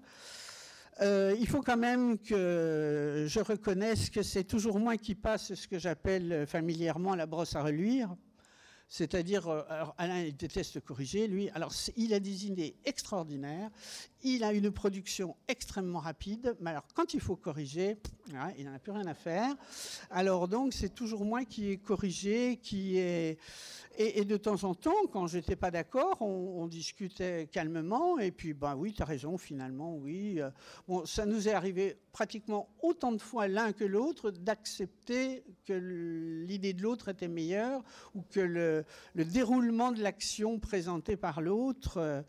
Euh, il faut quand même que je reconnaisse que c'est toujours moi qui passe ce que j'appelle familièrement la brosse à reluire. C'est-à-dire, euh, Alain il déteste corriger, lui. Alors, il a des idées extraordinaires. Il a une production extrêmement rapide. Mais alors, quand il faut corriger, il n'en a plus rien à faire. Alors donc, c'est toujours moi qui ai corrigé, qui est... Et, de temps en temps, quand je n'étais pas d'accord, on, discutait calmement, et puis, ben oui, tu as raison, finalement, oui. Bon, ça nous est arrivé pratiquement autant de fois l'un que l'autre d'accepter que l'idée de l'autre était meilleure, ou que le, le déroulement de l'action présentée par l'autre euh,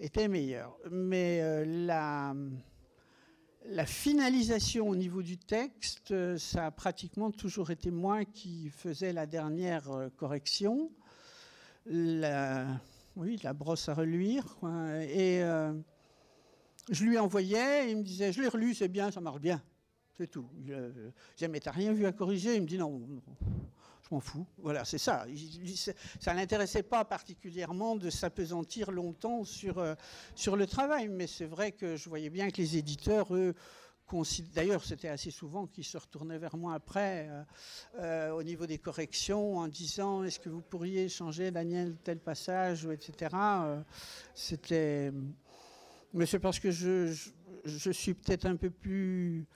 était meilleur. Mais euh, la finalisation au niveau du texte, ça a pratiquement toujours été moi qui faisais la dernière euh, correction. La, oui, la brosse à reluire. Et euh, je lui envoyais, il me disait, je l'ai relu, c'est bien, ça marche bien. C'est tout. Je, t'as rien vu à corriger? Il me dit, non, m'en fous. Voilà, c'est ça. Ça n'intéressait pas particulièrement de s'apesantir longtemps sur, euh, sur le travail, mais c'est vrai que je voyais bien que les éditeurs, eux, D'ailleurs, c'était assez souvent qu'ils se retournaient vers moi après, euh, euh, au niveau des corrections, en disant Est-ce que vous pourriez changer, Daniel, tel passage, etc. c'était. Mais c'est parce que je, je suis peut-être un peu plus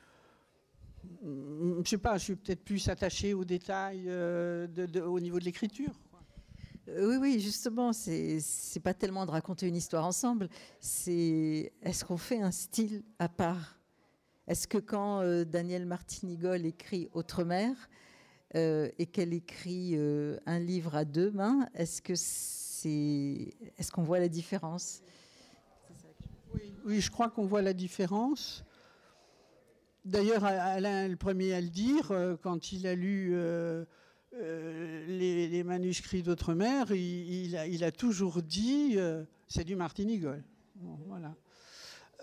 je sais pas, je suis peut-être plus attaché aux détails euh, au niveau de l'écriture. Euh, oui, oui, justement, c'est pas tellement de raconter une histoire ensemble, c'est est-ce qu'on fait un style à part? Est-ce que quand euh, Daniel Martinigol écrit Autre-mère et qu'elle écrit un livre à deux mains, est-ce que c'est est-ce qu'on voit la différence? Oui, oui, je crois qu'on voit la différence. D'ailleurs, Alain le premier à le dire, euh, quand il a lu euh, euh, les, manuscrits d'Outre-mer, il, a, toujours dit c'est du Martinigol.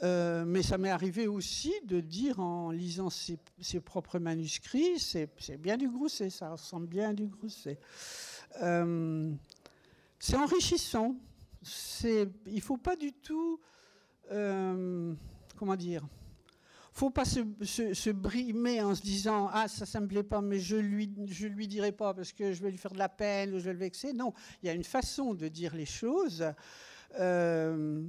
mais ça m'est arrivé aussi de dire en lisant ses, propres manuscrits, c'est bien du Grousset, ça ressemble bien à du Grousset. c'est enrichissant. Il ne faut pas du tout, comment dire, faut pas se, brimer en se disant ah ça ça me plaît pas mais je lui je lui dirai pas parce que je vais lui faire de la peine ou je vais le vexer. Non il y a une façon de dire les choses euh,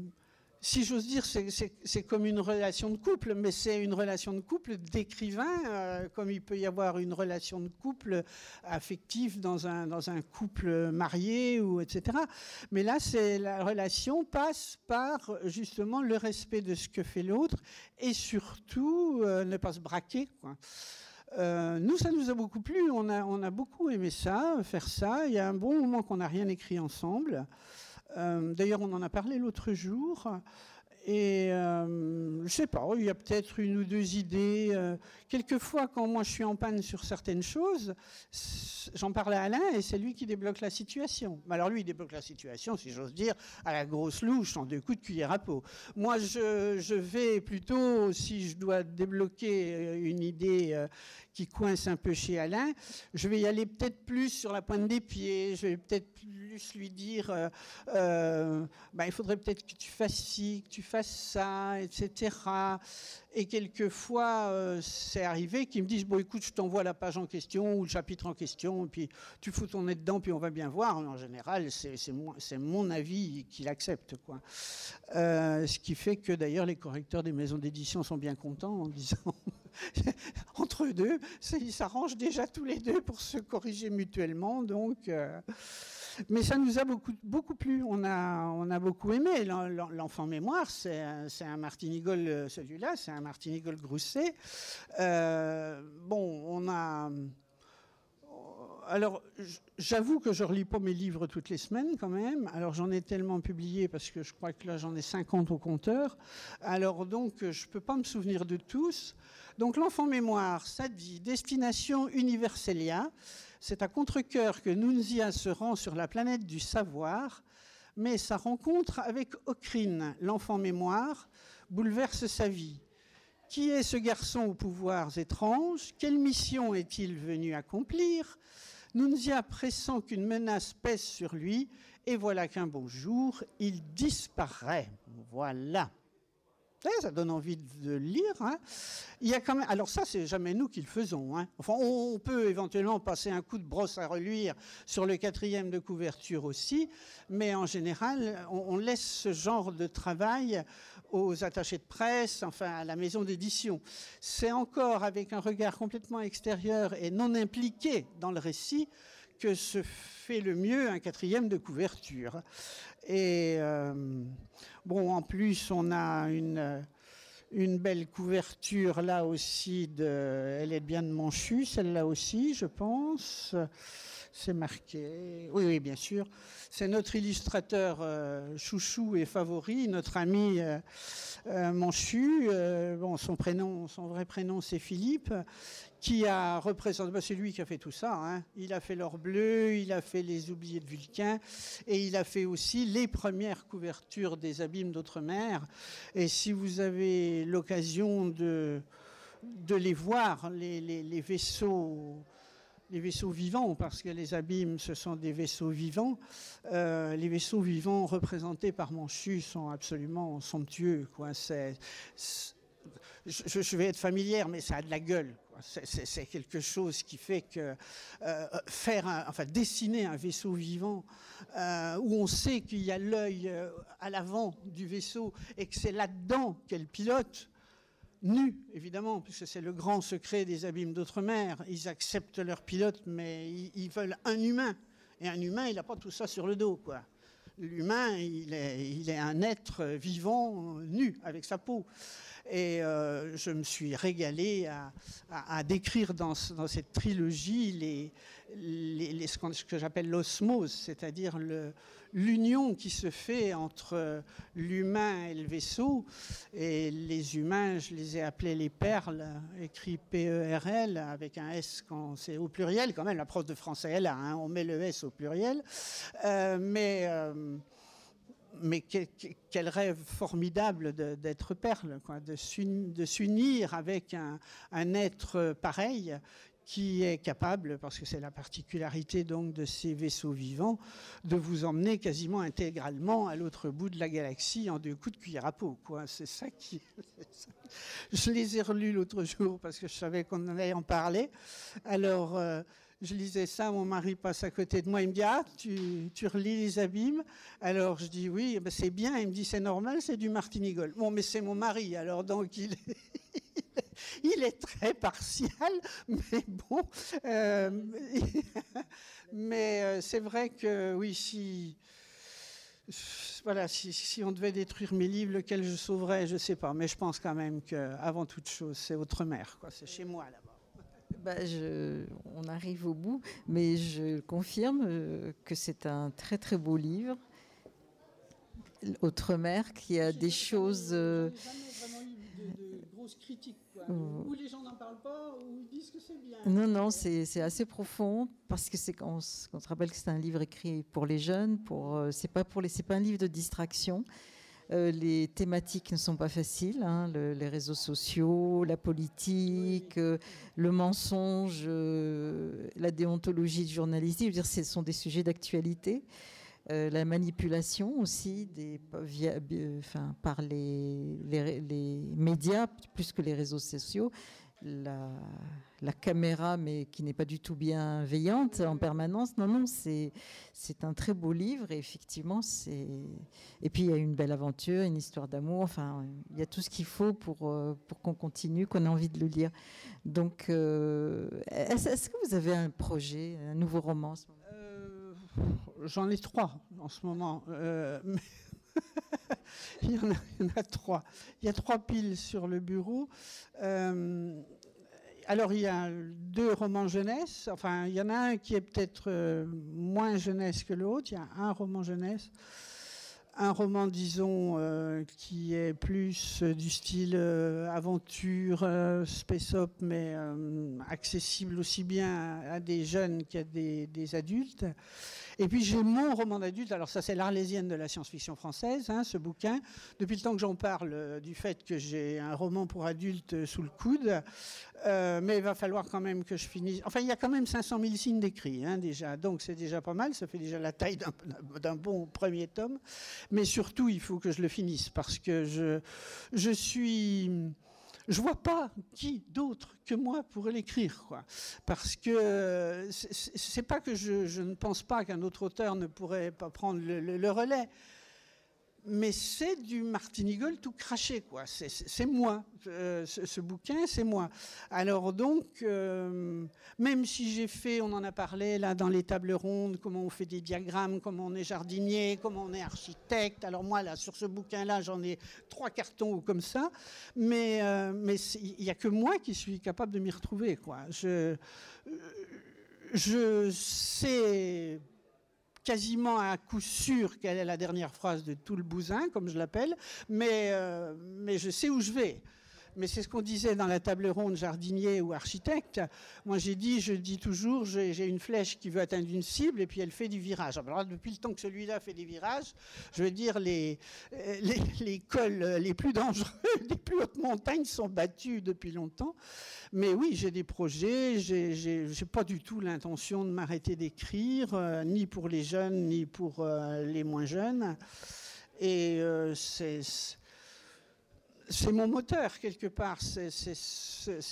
si j'ose dire, c'est comme une relation de couple, mais c'est une relation de couple d'écrivain, euh, comme il peut y avoir une relation de couple affective dans un, dans un couple marié, ou etc. Mais là, la relation passe par justement le respect de ce que fait l'autre et surtout euh, ne pas se braquer. Euh, nous, ça nous a beaucoup plu, on a, on a beaucoup aimé ça, faire ça. Il y a un bon moment qu'on n'a rien écrit ensemble. Euh, d'ailleurs, on en a parlé l'autre jour. Et euh, je sais pas, il y a peut-être une ou deux idées. Euh, quelquefois, quand moi je suis en panne sur certaines choses, j'en parle à Alain et c'est lui qui débloque la situation. Alors lui, il débloque la situation, si j'ose dire, à la grosse louche, en deux coups de cuillère à peau. Moi, je vais plutôt, si je dois débloquer une idée qui coince un peu chez Alain, je vais y aller peut-être plus sur la pointe des pieds, je vais peut-être plus lui dire, bah, il faudrait peut-être que tu fasses ci, que tu fasses ça, etc. Et quelquefois, euh, c'est arrivé qu'ils me disent, bon écoute, je t'envoie la page en question ou le chapitre en question, et puis tu fous ton nez dedans, puis on va bien voir. En général, c'est mon, mon, avis qu'il accepte. Quoi. ce qui fait que d'ailleurs, les correcteurs des maisons d'édition sont bien contents en disant... *laughs* *laughs* entre eux deux, ils s'arrangent déjà tous les deux pour se corriger mutuellement. Donc, euh, mais ça nous a beaucoup, beaucoup plu. On a, on a beaucoup aimé. L'enfant mémoire, c'est un Martinigol, euh, celui-là, c'est un Martinigol Grousset. Euh, bon, on a alors, j'avoue que je relis pas mes livres toutes les semaines quand même. Alors, j'en ai tellement publié parce que je crois que là, j'en ai 50 au compteur. Alors, donc, je ne peux pas me souvenir de tous. Donc, l'enfant mémoire, dit Destination Universelia. C'est à contre-coeur que Nunzia se rend sur la planète du savoir, mais sa rencontre avec Okrine, l'enfant mémoire, bouleverse sa vie. Qui est ce garçon aux pouvoirs étranges? Quelle mission est-il venu accomplir? Nunzia pressent qu'une menace pèse sur lui, et voilà qu'un beau jour, il disparaît. Voilà. Ça donne envie de lire. Hein. Il y a quand même, alors ça, c'est jamais nous qui le faisons. Hein. Enfin, on peut éventuellement passer un coup de brosse à reluire sur le quatrième de couverture aussi, mais en général, on, laisse ce genre de travail aux attachés de presse, enfin à la maison d'édition. C'est encore avec un regard complètement extérieur et non impliqué dans le récit que se fait le mieux un quatrième de couverture. Et euh, bon, en plus, on a une, une belle couverture là aussi. De, elle est bien de Manchu, celle-là aussi, je pense. C'est marqué. Oui, oui, bien sûr. C'est notre illustrateur euh, chouchou et favori, notre ami euh, Manchu. bon, son vrai prénom, c'est Philippe qui a représenté, bah, c'est lui qui a fait tout ça. Hein. Il a fait l'or bleu, il a fait les oubliés de Vulcain, et il a fait aussi les premières couvertures des abîmes d'outre-mer. Et si vous avez l'occasion de les voir, les, vaisseaux les vaisseaux vivants, parce que les abîmes, ce sont des vaisseaux vivants. Euh, les vaisseaux vivants représentés par Manchu sont absolument somptueux. Je, vais être familière, mais ça a de la gueule. C'est quelque chose qui fait que euh, faire, enfin dessiner un vaisseau vivant euh, où on sait qu'il y a l'œil à l'avant du vaisseau et que c'est là-dedans qu'elle pilote, nu évidemment, puisque c'est le grand secret des abîmes d'outre-mer. Ils acceptent leur pilote, mais ils, veulent un humain. Et un humain, il n'a pas tout ça sur le dos, quoi. L'humain, il est, il est, un être vivant, nu, avec sa peau. Et euh, je me suis régalé à, décrire dans, cette trilogie ce que j'appelle l'osmose, c'est-à-dire l'union qui se fait entre l'humain et le vaisseau. Et les humains, je les ai appelés les perles, écrit P-E-R-L, avec un S quand c'est au pluriel, quand même, la prof de français est là, hein, on met le S au pluriel. Euh, mais. Euh, mais quel, rêve formidable d'être perle, de s'unir avec un, être pareil qui est capable, parce que c'est la particularité donc de ces vaisseaux vivants, de vous emmener quasiment intégralement à l'autre bout de la galaxie en deux coups de cuillère à peau. C'est ça qui. *laughs* Je les ai relus l'autre jour parce que je savais qu'on allait en parler. Alors. Euh, je lisais ça, mon mari passe à côté de moi, il me dit Ah, tu, relis les abîmes? Alors je dis Oui, ben c'est bien. Il me dit C'est normal, c'est du Martinigol. Bon, mais c'est mon mari, alors donc il est, *laughs* très partial, mais bon. Euh, *laughs* mais euh, c'est vrai que oui, si. Voilà, si, on devait détruire mes livres, lequel je sauverais, je ne sais pas. Mais je pense quand même qu'avant toute chose, c'est Outre-mer. C'est chez moi là-bas. Bah, on arrive au bout, mais je confirme euh, que c'est un très très beau livre. Outre-mer, qui a des choses. Euh, grosses critiques. Ou les gens n'en parlent pas, ou ils disent que c'est bien. Non, non, c'est assez profond parce que c'est on, se rappelle que c'est un livre écrit pour les jeunes. Pour euh, c'est pas pour les, c'est pas un livre de distraction. Euh, les thématiques ne sont pas faciles, hein, les réseaux sociaux, la politique, euh, le mensonge, euh, la déontologie journalistique. Je veux dire, ce sont des sujets d'actualité. la manipulation aussi des, enfin, par les, les, médias plus que les réseaux sociaux la, caméra, mais qui n'est pas du tout bienveillante en permanence. Non, non, c'est, un très beau livre et effectivement, c'est. Et puis il y a une belle aventure, une histoire d'amour. Enfin, il y a tout ce qu'il faut pour, euh, pour qu'on continue, qu'on ait envie de le lire. Donc, euh, est-ce, que vous avez un projet, un nouveau roman euh, J'en ai trois en ce moment. *laughs* il, y en a, trois. Il y a trois piles sur le bureau. Alors, il y a deux romans jeunesse. Enfin, il y en a un qui est peut-être euh, moins jeunesse que l'autre. Il y a un roman jeunesse un roman, disons, euh, qui est plus du style aventure, space-up, mais accessible aussi bien à, des jeunes qu'à des, adultes. Et puis j'ai mon roman d'adulte, alors ça c'est l'Arlésienne de la science-fiction française, hein, ce bouquin. Depuis le temps que j'en parle euh, du fait que j'ai un roman pour adultes sous le coude, euh, mais il va falloir quand même que je finisse. Enfin, il y a quand même 500 000 signes d'écrit hein, déjà, donc c'est déjà pas mal, ça fait déjà la taille d'un bon premier tome. Mais surtout, il faut que je le finisse parce que je, je suis je vois pas qui d'autre que moi pourrait l'écrire. Parce que c'est pas que je, ne pense pas qu'un autre auteur ne pourrait pas prendre le relais, mais c'est du Martinigol tout craché, quoi. C'est moi, euh, ce, bouquin, c'est moi. Alors donc, euh, même si j'ai fait, on en a parlé là dans les tables rondes, comment on fait des diagrammes, comment on est jardinier, comment on est architecte. Alors moi là, sur ce bouquin-là, j'en ai trois cartons ou comme ça, mais euh, mais il n'y a que moi qui suis capable de m'y retrouver, quoi. Je je sais quasiment à coup sûr quelle est la dernière phrase de tout le bousin, comme je l'appelle, mais, euh, mais je sais où je vais mais c'est ce qu'on disait dans la table ronde jardinier ou architecte. Moi, j'ai dit, je dis toujours, j'ai une flèche qui veut atteindre une cible et puis elle fait du virage. Alors, depuis le temps que celui-là fait des virages, je veux dire, les, les, les cols les plus dangereux, *laughs* les plus hautes montagnes sont battues depuis longtemps. Mais oui, j'ai des projets, j'ai pas du tout l'intention de m'arrêter d'écrire, euh, ni pour les jeunes, ni pour euh, les moins jeunes. Et euh, c'est c'est mon moteur quelque part. C'est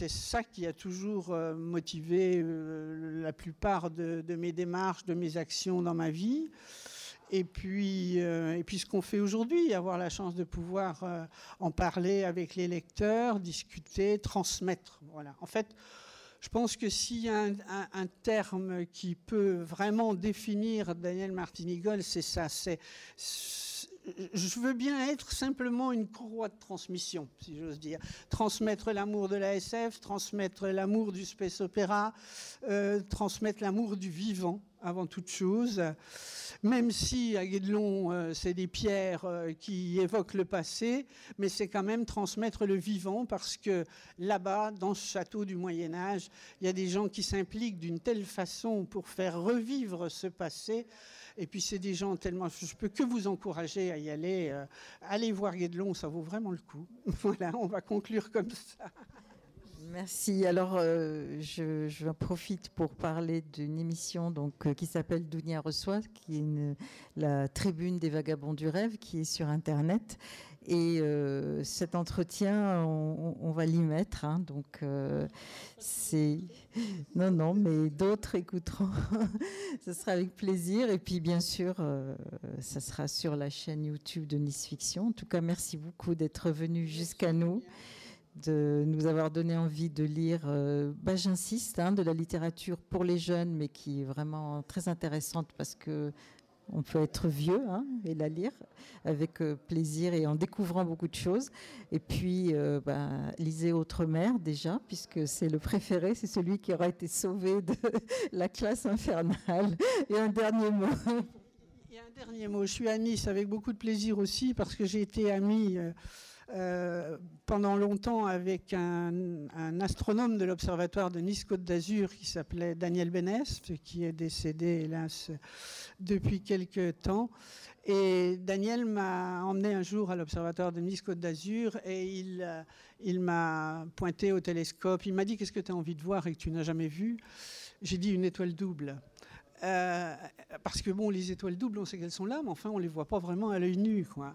ça qui a toujours euh, motivé euh, la plupart de, mes démarches, de mes actions dans ma vie. Et puis, euh, et puis ce qu'on fait aujourd'hui, avoir la chance de pouvoir en parler avec les lecteurs, discuter, transmettre. Voilà. En fait, je pense que s'il y a un, terme qui peut vraiment définir Daniel Martinigol, c'est ça. Je veux bien être simplement une courroie de transmission, si j'ose dire. Transmettre l'amour de la SF, transmettre l'amour du space opéra, euh, transmettre l'amour du vivant avant toute chose. Même si à Guédelon, euh, c'est des pierres euh, qui évoquent le passé, mais c'est quand même transmettre le vivant parce que là-bas, dans ce château du Moyen Âge, il y a des gens qui s'impliquent d'une telle façon pour faire revivre ce passé. Et puis c'est des gens tellement... Je peux que vous encourager à y aller. Euh, allez voir Guédelon, ça vaut vraiment le coup. *laughs* Voilà, on va conclure comme ça. Merci. Alors, euh, je, je, profite pour parler d'une émission donc, euh, qui s'appelle Dounia reçoit, qui est la tribune des vagabonds du rêve, qui est sur Internet. Et euh, cet entretien, on, va l'y mettre. Hein. donc, c'est. Non, non, mais d'autres écouteront. *laughs* Ce sera avec plaisir. Et puis, bien sûr, ça sera sur la chaîne YouTube de Nice Fiction. En tout cas, merci beaucoup d'être venu jusqu'à nous de nous avoir donné envie de lire, euh, bah, j'insiste, hein, de la littérature pour les jeunes, mais qui est vraiment très intéressante parce que on peut être vieux hein, et la lire avec euh, plaisir et en découvrant beaucoup de choses. Et puis, euh, bah, lisez Autre-mère déjà, puisque c'est le préféré, c'est celui qui aura été sauvé de *laughs* la classe infernale. Et un dernier mot. A un dernier mot. Je suis à Nice avec beaucoup de plaisir aussi parce que j'ai été amie. Euh, pendant longtemps avec un, astronome de l'Observatoire de Nice-Côte d'Azur qui s'appelait Daniel Benest, qui est décédé, hélas, depuis quelques temps. Et Daniel m'a emmené un jour à l'Observatoire de Nice-Côte d'Azur et il, euh, il m'a pointé au télescope. Il m'a dit Qu'est-ce que tu as envie de voir et que tu n'as jamais vu? J'ai dit Une étoile double. Euh, parce que bon, les étoiles doubles, on sait qu'elles sont là, mais enfin, on les voit pas vraiment à l'œil nu, quoi.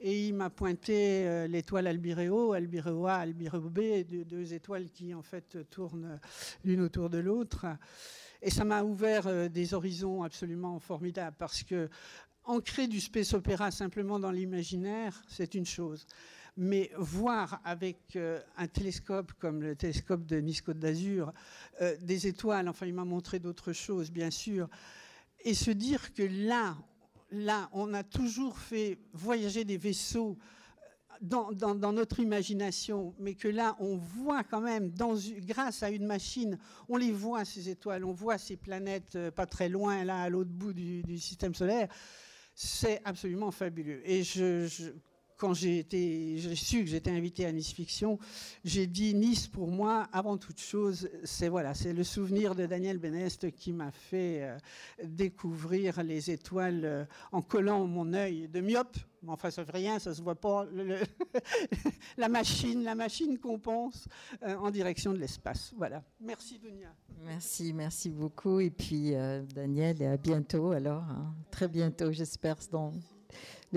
Et il m'a pointé euh, l'étoile Albireo, Albireo A, Albireo B, deux, étoiles qui en fait tournent l'une autour de l'autre. Et ça m'a ouvert euh, des horizons absolument formidables, parce que ancrer du space opéra simplement dans l'imaginaire, c'est une chose mais voir avec euh, un télescope comme le télescope de Nice-Côte d'Azur euh, des étoiles, enfin il m'a montré d'autres choses bien sûr, et se dire que là, là, on a toujours fait voyager des vaisseaux euh, dans, notre imagination, mais que là, on voit quand même, grâce à une machine, on les voit, ces étoiles, on voit ces planètes pas très loin, là, à l'autre bout du, système solaire. C'est absolument fabuleux. Et je, quand j'ai su que j'étais invité à Nice Fiction, j'ai dit Nice pour moi, avant toute chose, c'est voilà, c'est le souvenir de Daniel Benest qui m'a fait euh, découvrir les étoiles euh, en collant mon œil de myope. Enfin, ça fait rien, ça se voit pas. *laughs* la machine, la machine qu'on pense euh, en direction de l'espace. Voilà. Merci Dunia. Merci, merci beaucoup. Et puis Daniel, et à bientôt alors, hein. très bientôt, j'espère dans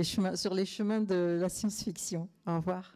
sur les chemins de la science-fiction. Au revoir.